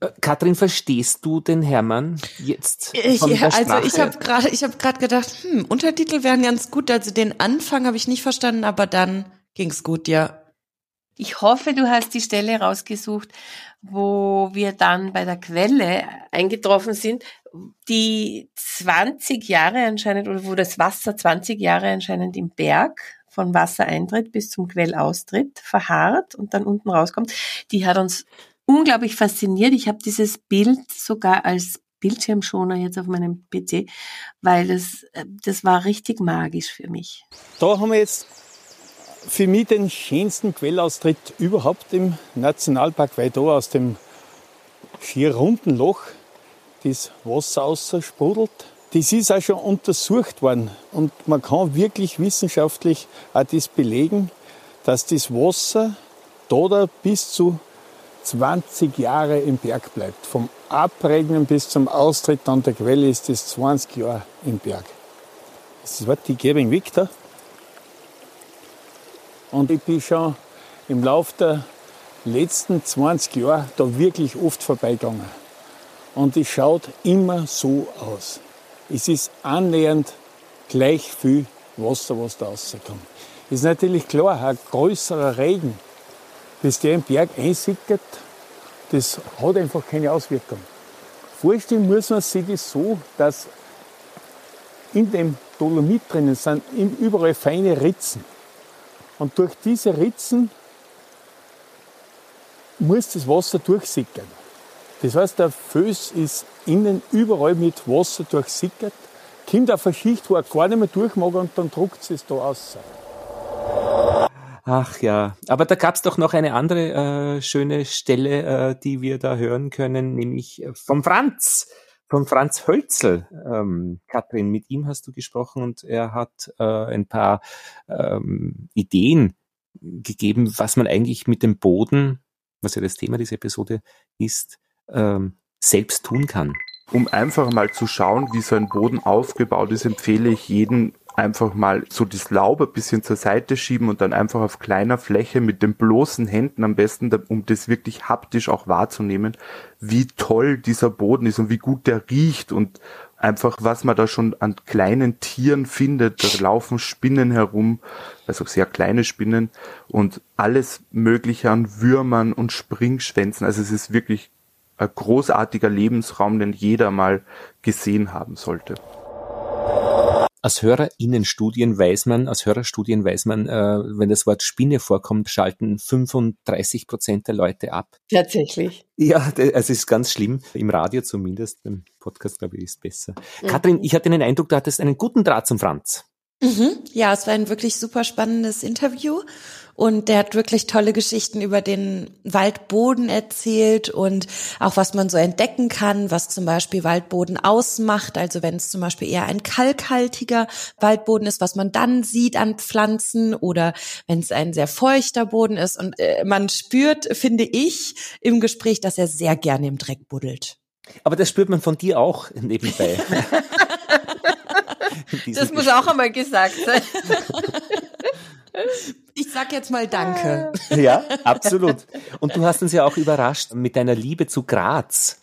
Äh, Katrin, verstehst du den Hermann jetzt? Ich, von der ja, also ich habe gerade, ich habe gerade gedacht, hm, Untertitel wären ganz gut. Also den Anfang habe ich nicht verstanden, aber dann ging's gut, ja. Ich hoffe, du hast die Stelle rausgesucht, wo wir dann bei der Quelle eingetroffen sind, die 20 Jahre anscheinend, oder wo das Wasser 20 Jahre anscheinend im Berg von Wassereintritt bis zum Quellaustritt verharrt und dann unten rauskommt. Die hat uns unglaublich fasziniert. Ich habe dieses Bild sogar als Bildschirmschoner jetzt auf meinem PC, weil das, äh, das war richtig magisch für mich. Da haben wir jetzt für mich den schönsten Quellaustritt überhaupt im Nationalpark, weil da aus dem schier runden Loch das Wasser aussprudelt. Das ist auch schon untersucht worden und man kann wirklich wissenschaftlich auch das belegen, dass das Wasser da, da bis zu 20 Jahre im Berg bleibt. Vom Abregnen bis zum Austritt an der Quelle ist das 20 Jahre im Berg. Das wird die Gebing Victor. Und ich bin schon im Laufe der letzten 20 Jahre da wirklich oft vorbeigegangen. Und es schaut immer so aus. Es ist annähernd gleich viel Wasser, was da rauskommt. Ist natürlich klar, ein größerer Regen, bis der im Berg einsickert, das hat einfach keine Auswirkung. Vorstellen muss man sich das so, dass in dem Dolomit drinnen sind überall feine Ritzen. Und durch diese Ritzen muss das Wasser durchsickern. Das heißt, der Föß ist innen überall mit Wasser durchsickert, kommt auf eine Schicht, wo er gar nicht mehr durch mag und dann druckt es da aus. Ach ja, aber da gab's doch noch eine andere äh, schöne Stelle, äh, die wir da hören können, nämlich äh, vom Franz, vom Franz Hölzel. Ähm, Katrin, mit ihm hast du gesprochen und er hat äh, ein paar ähm, Ideen gegeben, was man eigentlich mit dem Boden, was ja das Thema dieser Episode ist, ähm, selbst tun kann. Um einfach mal zu schauen, wie so ein Boden aufgebaut ist, empfehle ich jeden einfach mal so das Laub ein bisschen zur Seite schieben und dann einfach auf kleiner Fläche mit den bloßen Händen am besten, um das wirklich haptisch auch wahrzunehmen, wie toll dieser Boden ist und wie gut der riecht und einfach, was man da schon an kleinen Tieren findet. Da laufen Spinnen herum, also sehr kleine Spinnen und alles Mögliche an Würmern und Springschwänzen. Also es ist wirklich großartiger Lebensraum, den jeder mal gesehen haben sollte. Aus Hörerinnenstudien weiß man, aus Hörerstudien weiß man, äh, wenn das Wort Spinne vorkommt, schalten 35 Prozent der Leute ab. Tatsächlich. Ja, es ist ganz schlimm, im Radio zumindest, im Podcast glaube ich ist besser. Mhm. Katrin, ich hatte den Eindruck, du hattest einen guten Draht zum Franz. Mhm. Ja, es war ein wirklich super spannendes Interview und der hat wirklich tolle Geschichten über den Waldboden erzählt und auch was man so entdecken kann, was zum Beispiel Waldboden ausmacht. Also wenn es zum Beispiel eher ein kalkhaltiger Waldboden ist, was man dann sieht an Pflanzen oder wenn es ein sehr feuchter Boden ist. Und äh, man spürt, finde ich, im Gespräch, dass er sehr gerne im Dreck buddelt. Aber das spürt man von dir auch nebenbei. das muss auch einmal gesagt sein. Ich sag jetzt mal Danke. Ja, absolut. Und du hast uns ja auch überrascht mit deiner Liebe zu Graz.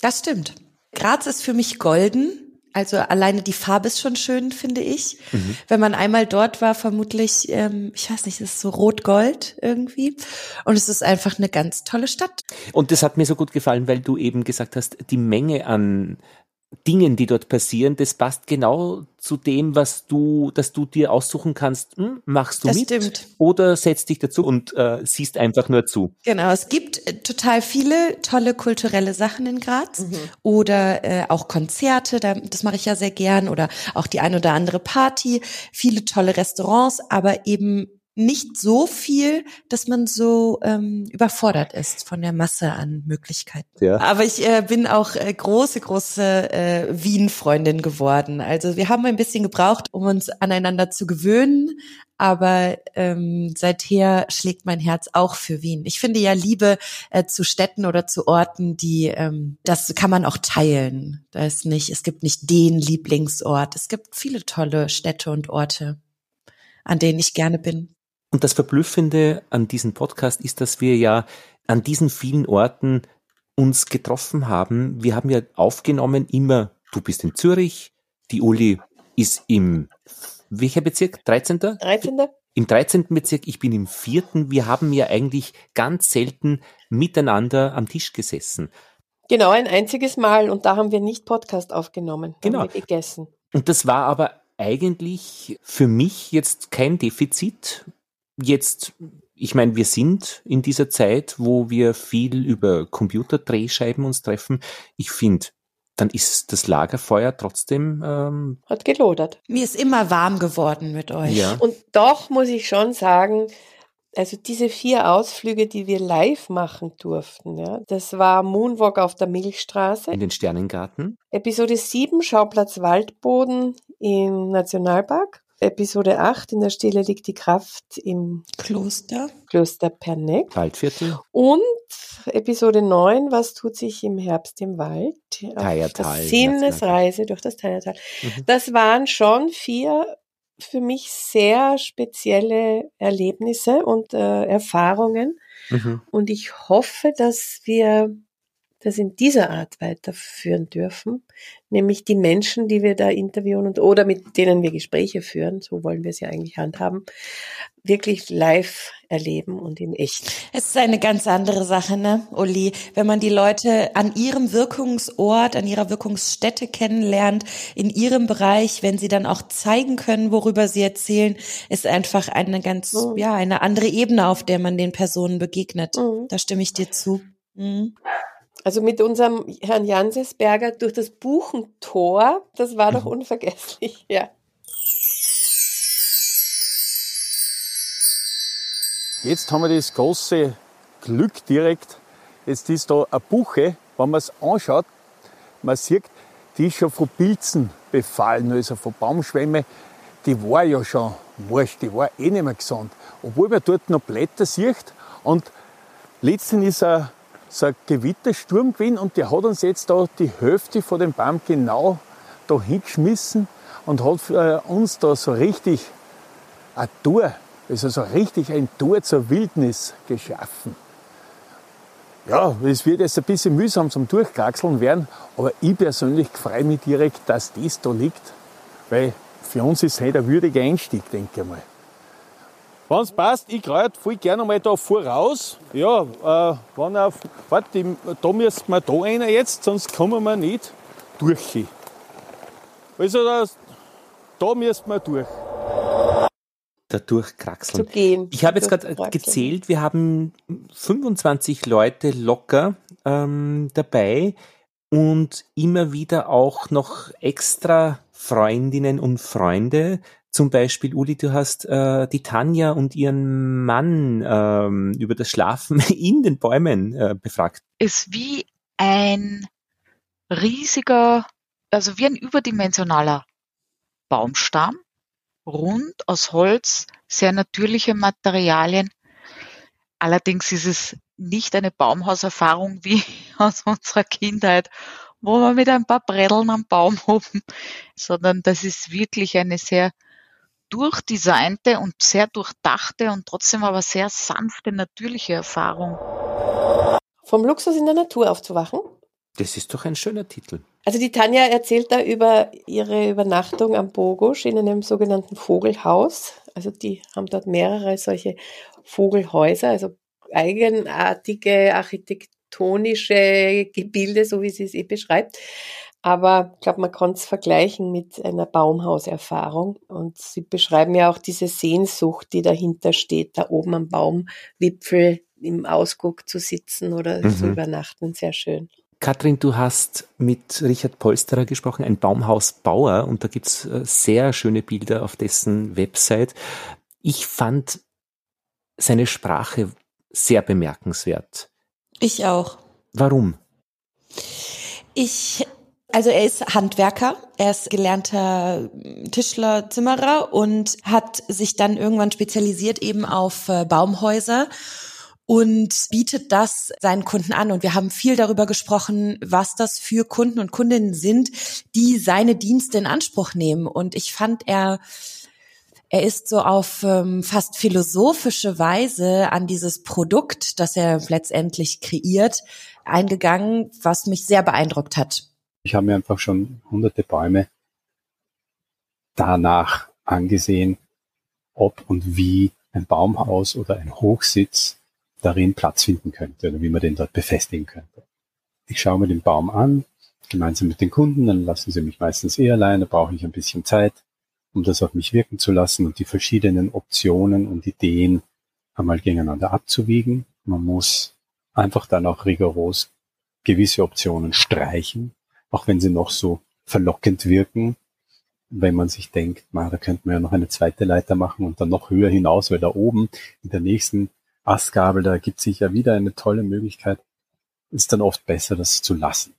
Das stimmt. Graz ist für mich golden. Also alleine die Farbe ist schon schön, finde ich. Mhm. Wenn man einmal dort war, vermutlich, ähm, ich weiß nicht, es ist so rot-gold irgendwie. Und es ist einfach eine ganz tolle Stadt. Und das hat mir so gut gefallen, weil du eben gesagt hast, die Menge an Dingen, die dort passieren, das passt genau zu dem, was du, dass du dir aussuchen kannst, hm, machst du das mit stimmt. oder setzt dich dazu und äh, siehst einfach nur zu. Genau, es gibt äh, total viele tolle kulturelle Sachen in Graz mhm. oder äh, auch Konzerte, da, das mache ich ja sehr gern oder auch die ein oder andere Party, viele tolle Restaurants, aber eben nicht so viel, dass man so ähm, überfordert ist von der Masse an Möglichkeiten. Ja. Aber ich äh, bin auch äh, große, große äh, Wien-Freundin geworden. Also wir haben ein bisschen gebraucht, um uns aneinander zu gewöhnen, aber ähm, seither schlägt mein Herz auch für Wien. Ich finde ja Liebe äh, zu Städten oder zu Orten, die ähm, das kann man auch teilen. Da ist nicht, es gibt nicht den Lieblingsort. Es gibt viele tolle Städte und Orte, an denen ich gerne bin. Und das Verblüffende an diesem Podcast ist, dass wir ja an diesen vielen Orten uns getroffen haben. Wir haben ja aufgenommen immer, du bist in Zürich, die Uli ist im, welcher Bezirk? 13. 13. im 13. Bezirk, ich bin im vierten. Wir haben ja eigentlich ganz selten miteinander am Tisch gesessen. Genau, ein einziges Mal und da haben wir nicht Podcast aufgenommen, genau. haben wir gegessen. Und das war aber eigentlich für mich jetzt kein Defizit. Jetzt, ich meine, wir sind in dieser Zeit, wo wir viel über Computerdrehscheiben uns treffen. Ich finde, dann ist das Lagerfeuer trotzdem ähm, hat gelodert. Mir ist immer warm geworden mit euch. Ja. Und doch muss ich schon sagen, also diese vier Ausflüge, die wir live machen durften, ja, das war Moonwalk auf der Milchstraße. in den Sternengarten. Episode 7, Schauplatz Waldboden im Nationalpark. Episode 8, in der Stille liegt die Kraft im Kloster. Kloster Perneck. Waldviertel. Und Episode 9, was tut sich im Herbst im Wald? Auf Teiertal, Sinnesreise durch das Teiertal. Mhm. Das waren schon vier für mich sehr spezielle Erlebnisse und äh, Erfahrungen. Mhm. Und ich hoffe, dass wir das in dieser Art weiterführen dürfen, nämlich die Menschen, die wir da interviewen und oder mit denen wir Gespräche führen, so wollen wir es ja eigentlich handhaben, wirklich live erleben und in echt. Es ist eine ganz andere Sache, ne, Uli? Wenn man die Leute an ihrem Wirkungsort, an ihrer Wirkungsstätte kennenlernt, in ihrem Bereich, wenn sie dann auch zeigen können, worüber sie erzählen, ist einfach eine ganz, Mhm. ja, eine andere Ebene, auf der man den Personen begegnet. Da stimme ich dir zu. Mhm. Also mit unserem Herrn Jansesberger durch das Buchentor, das war doch unvergesslich, ja. Jetzt haben wir das große Glück direkt. Jetzt ist da eine Buche, wenn man es anschaut, man sieht, die ist schon von Pilzen befallen, also von Baumschwämme. Die war ja schon morsch, die war eh nicht mehr gesund. Obwohl man dort noch Blätter sieht. Und letztens ist ein, so ein Gewittersturm gewesen und der hat uns jetzt da die Hälfte von dem Baum genau da hingeschmissen und hat äh, uns da so richtig ein Tor, also so richtig ein Tor zur Wildnis geschaffen. Ja, es wird jetzt ein bisschen mühsam zum Durchkraxeln werden, aber ich persönlich freue mich direkt, dass das da liegt, weil für uns ist es halt ein würdiger Einstieg, denke ich mal. Wenn es passt, ich greife voll gerne mal da voraus. Ja, äh, wenn er, warte, da müssen wir da rein jetzt, sonst kommen wir nicht durch. Also da, da müssen wir durch. Da durchkraxeln. Zu gehen. Ich habe jetzt gerade gezählt, wir haben 25 Leute locker ähm, dabei und immer wieder auch noch extra Freundinnen und Freunde. Zum Beispiel, Uli, du hast äh, die Tanja und ihren Mann ähm, über das Schlafen in den Bäumen äh, befragt. ist wie ein riesiger, also wie ein überdimensionaler Baumstamm, rund aus Holz, sehr natürliche Materialien. Allerdings ist es nicht eine Baumhauserfahrung wie aus unserer Kindheit, wo wir mit ein paar Bretteln am Baum oben, sondern das ist wirklich eine sehr durchdesignte und sehr durchdachte und trotzdem aber sehr sanfte, natürliche Erfahrung. Vom Luxus in der Natur aufzuwachen. Das ist doch ein schöner Titel. Also die Tanja erzählt da über ihre Übernachtung am Bogusch in einem sogenannten Vogelhaus. Also die haben dort mehrere solche Vogelhäuser, also eigenartige architektonische Gebilde, so wie sie es eh beschreibt. Aber ich glaube, man kann es vergleichen mit einer Baumhauserfahrung. Und sie beschreiben ja auch diese Sehnsucht, die dahinter steht, da oben am Baumwipfel im Ausguck zu sitzen oder zu Mhm. übernachten. Sehr schön. Katrin, du hast mit Richard Polsterer gesprochen, ein Baumhausbauer, und da gibt's äh, sehr schöne Bilder auf dessen Website. Ich fand seine Sprache sehr bemerkenswert. Ich auch. Warum? Ich, also er ist Handwerker, er ist gelernter Tischler, Zimmerer und hat sich dann irgendwann spezialisiert eben auf äh, Baumhäuser und bietet das seinen Kunden an. Und wir haben viel darüber gesprochen, was das für Kunden und Kundinnen sind, die seine Dienste in Anspruch nehmen. Und ich fand, er er ist so auf ähm, fast philosophische Weise an dieses Produkt, das er letztendlich kreiert, eingegangen, was mich sehr beeindruckt hat. Ich habe mir einfach schon hunderte Bäume danach angesehen, ob und wie ein Baumhaus oder ein Hochsitz darin Platz finden könnte oder wie man den dort befestigen könnte. Ich schaue mir den Baum an, gemeinsam mit den Kunden, dann lassen sie mich meistens eh allein, da brauche ich ein bisschen Zeit, um das auf mich wirken zu lassen und die verschiedenen Optionen und Ideen einmal gegeneinander abzuwiegen. Man muss einfach dann auch rigoros gewisse Optionen streichen, auch wenn sie noch so verlockend wirken, wenn man sich denkt, man, da könnte man ja noch eine zweite Leiter machen und dann noch höher hinaus, weil da oben in der nächsten Astgabel, da gibt sich ja wieder eine tolle Möglichkeit, ist dann oft besser, das zu lassen.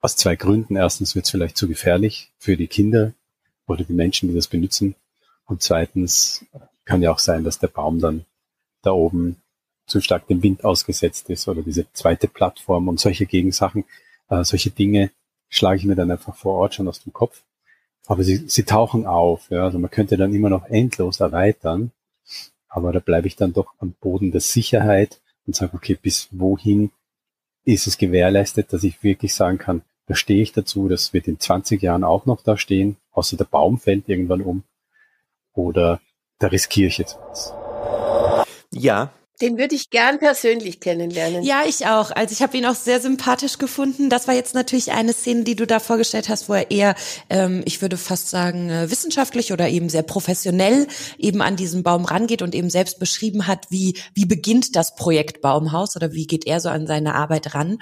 Aus zwei Gründen. Erstens wird es vielleicht zu gefährlich für die Kinder oder die Menschen, die das benutzen. Und zweitens kann ja auch sein, dass der Baum dann da oben zu stark dem Wind ausgesetzt ist oder diese zweite Plattform und solche Gegensachen, äh, solche Dinge schlage ich mir dann einfach vor Ort schon aus dem Kopf. Aber sie, sie tauchen auf, ja, also man könnte dann immer noch endlos erweitern, aber da bleibe ich dann doch am Boden der Sicherheit und sage, okay, bis wohin ist es gewährleistet, dass ich wirklich sagen kann, da stehe ich dazu, das wird in 20 Jahren auch noch da stehen, außer der Baum fällt irgendwann um oder da riskiere ich jetzt was. Ja, den würde ich gern persönlich kennenlernen. Ja, ich auch. Also ich habe ihn auch sehr sympathisch gefunden. Das war jetzt natürlich eine Szene, die du da vorgestellt hast, wo er eher, ähm, ich würde fast sagen, äh, wissenschaftlich oder eben sehr professionell eben an diesen Baum rangeht und eben selbst beschrieben hat, wie, wie beginnt das Projekt Baumhaus oder wie geht er so an seine Arbeit ran.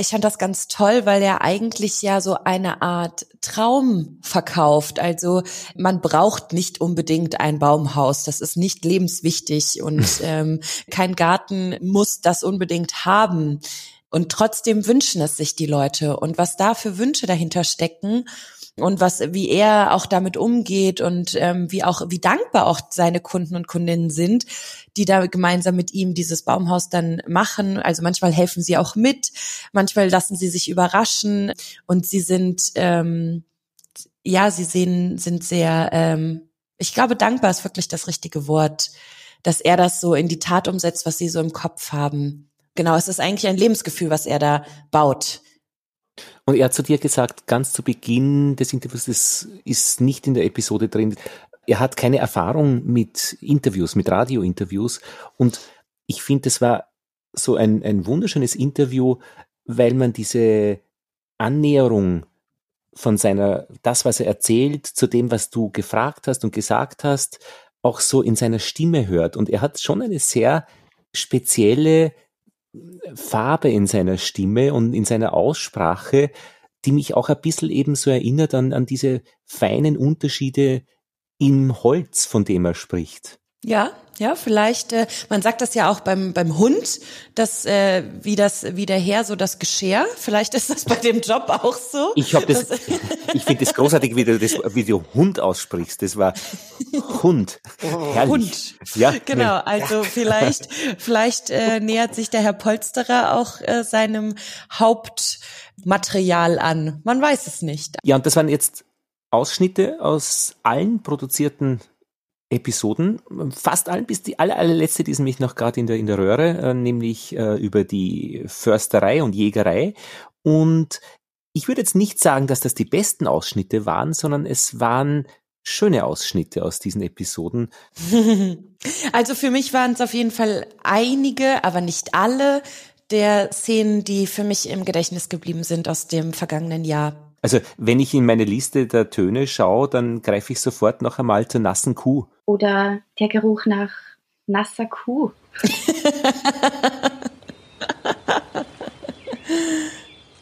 Ich fand das ganz toll, weil er eigentlich ja so eine Art Traum verkauft. Also man braucht nicht unbedingt ein Baumhaus. Das ist nicht lebenswichtig und ähm, kein Garten muss das unbedingt haben. Und trotzdem wünschen es sich die Leute. Und was da für Wünsche dahinter stecken, und was, wie er auch damit umgeht und ähm, wie auch, wie dankbar auch seine Kunden und Kundinnen sind, die da gemeinsam mit ihm dieses Baumhaus dann machen. Also manchmal helfen sie auch mit, manchmal lassen sie sich überraschen und sie sind, ähm, ja, sie sehen, sind sehr, ähm, ich glaube, dankbar ist wirklich das richtige Wort, dass er das so in die Tat umsetzt, was sie so im Kopf haben. Genau, es ist eigentlich ein Lebensgefühl, was er da baut und er hat zu dir gesagt, ganz zu Beginn des Interviews, das ist nicht in der Episode drin, er hat keine Erfahrung mit Interviews, mit Radiointerviews. Und ich finde, das war so ein, ein wunderschönes Interview, weil man diese Annäherung von seiner, das, was er erzählt, zu dem, was du gefragt hast und gesagt hast, auch so in seiner Stimme hört. Und er hat schon eine sehr spezielle Farbe in seiner Stimme und in seiner Aussprache, die mich auch ein bisschen eben so erinnert an, an diese feinen Unterschiede im Holz, von dem er spricht. Ja, ja, vielleicht, äh, man sagt das ja auch beim, beim Hund, dass äh, wie das, wie der Herr so das Geschirr, vielleicht ist das bei dem Job auch so. Ich hab das, ich finde das großartig, wie du das, wie du Hund aussprichst. Das war Hund. Herrlich. Hund. Ja. Genau, also vielleicht, vielleicht äh, nähert sich der Herr Polsterer auch äh, seinem Hauptmaterial an. Man weiß es nicht. Ja, und das waren jetzt Ausschnitte aus allen produzierten Episoden, fast allen, bis die aller, allerletzte, die ist nämlich noch gerade in der, in der Röhre, äh, nämlich äh, über die Försterei und Jägerei. Und ich würde jetzt nicht sagen, dass das die besten Ausschnitte waren, sondern es waren schöne Ausschnitte aus diesen Episoden. Also für mich waren es auf jeden Fall einige, aber nicht alle der Szenen, die für mich im Gedächtnis geblieben sind aus dem vergangenen Jahr. Also wenn ich in meine Liste der Töne schaue, dann greife ich sofort noch einmal zur nassen Kuh. Oder der Geruch nach nasser Kuh.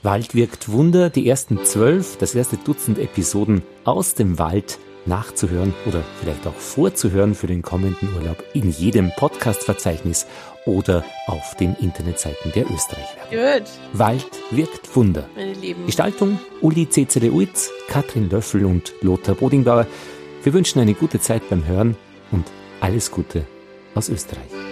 Wald wirkt Wunder, die ersten zwölf, das erste Dutzend Episoden aus dem Wald nachzuhören oder vielleicht auch vorzuhören für den kommenden Urlaub in jedem Podcast-Verzeichnis oder auf den Internetseiten der Österreicher. Gut. Wald wirkt Wunder. Meine Lieben. Gestaltung Uli CCD Uitz, Katrin Löffel und Lothar Bodingbauer. Wir wünschen eine gute Zeit beim Hören und alles Gute aus Österreich.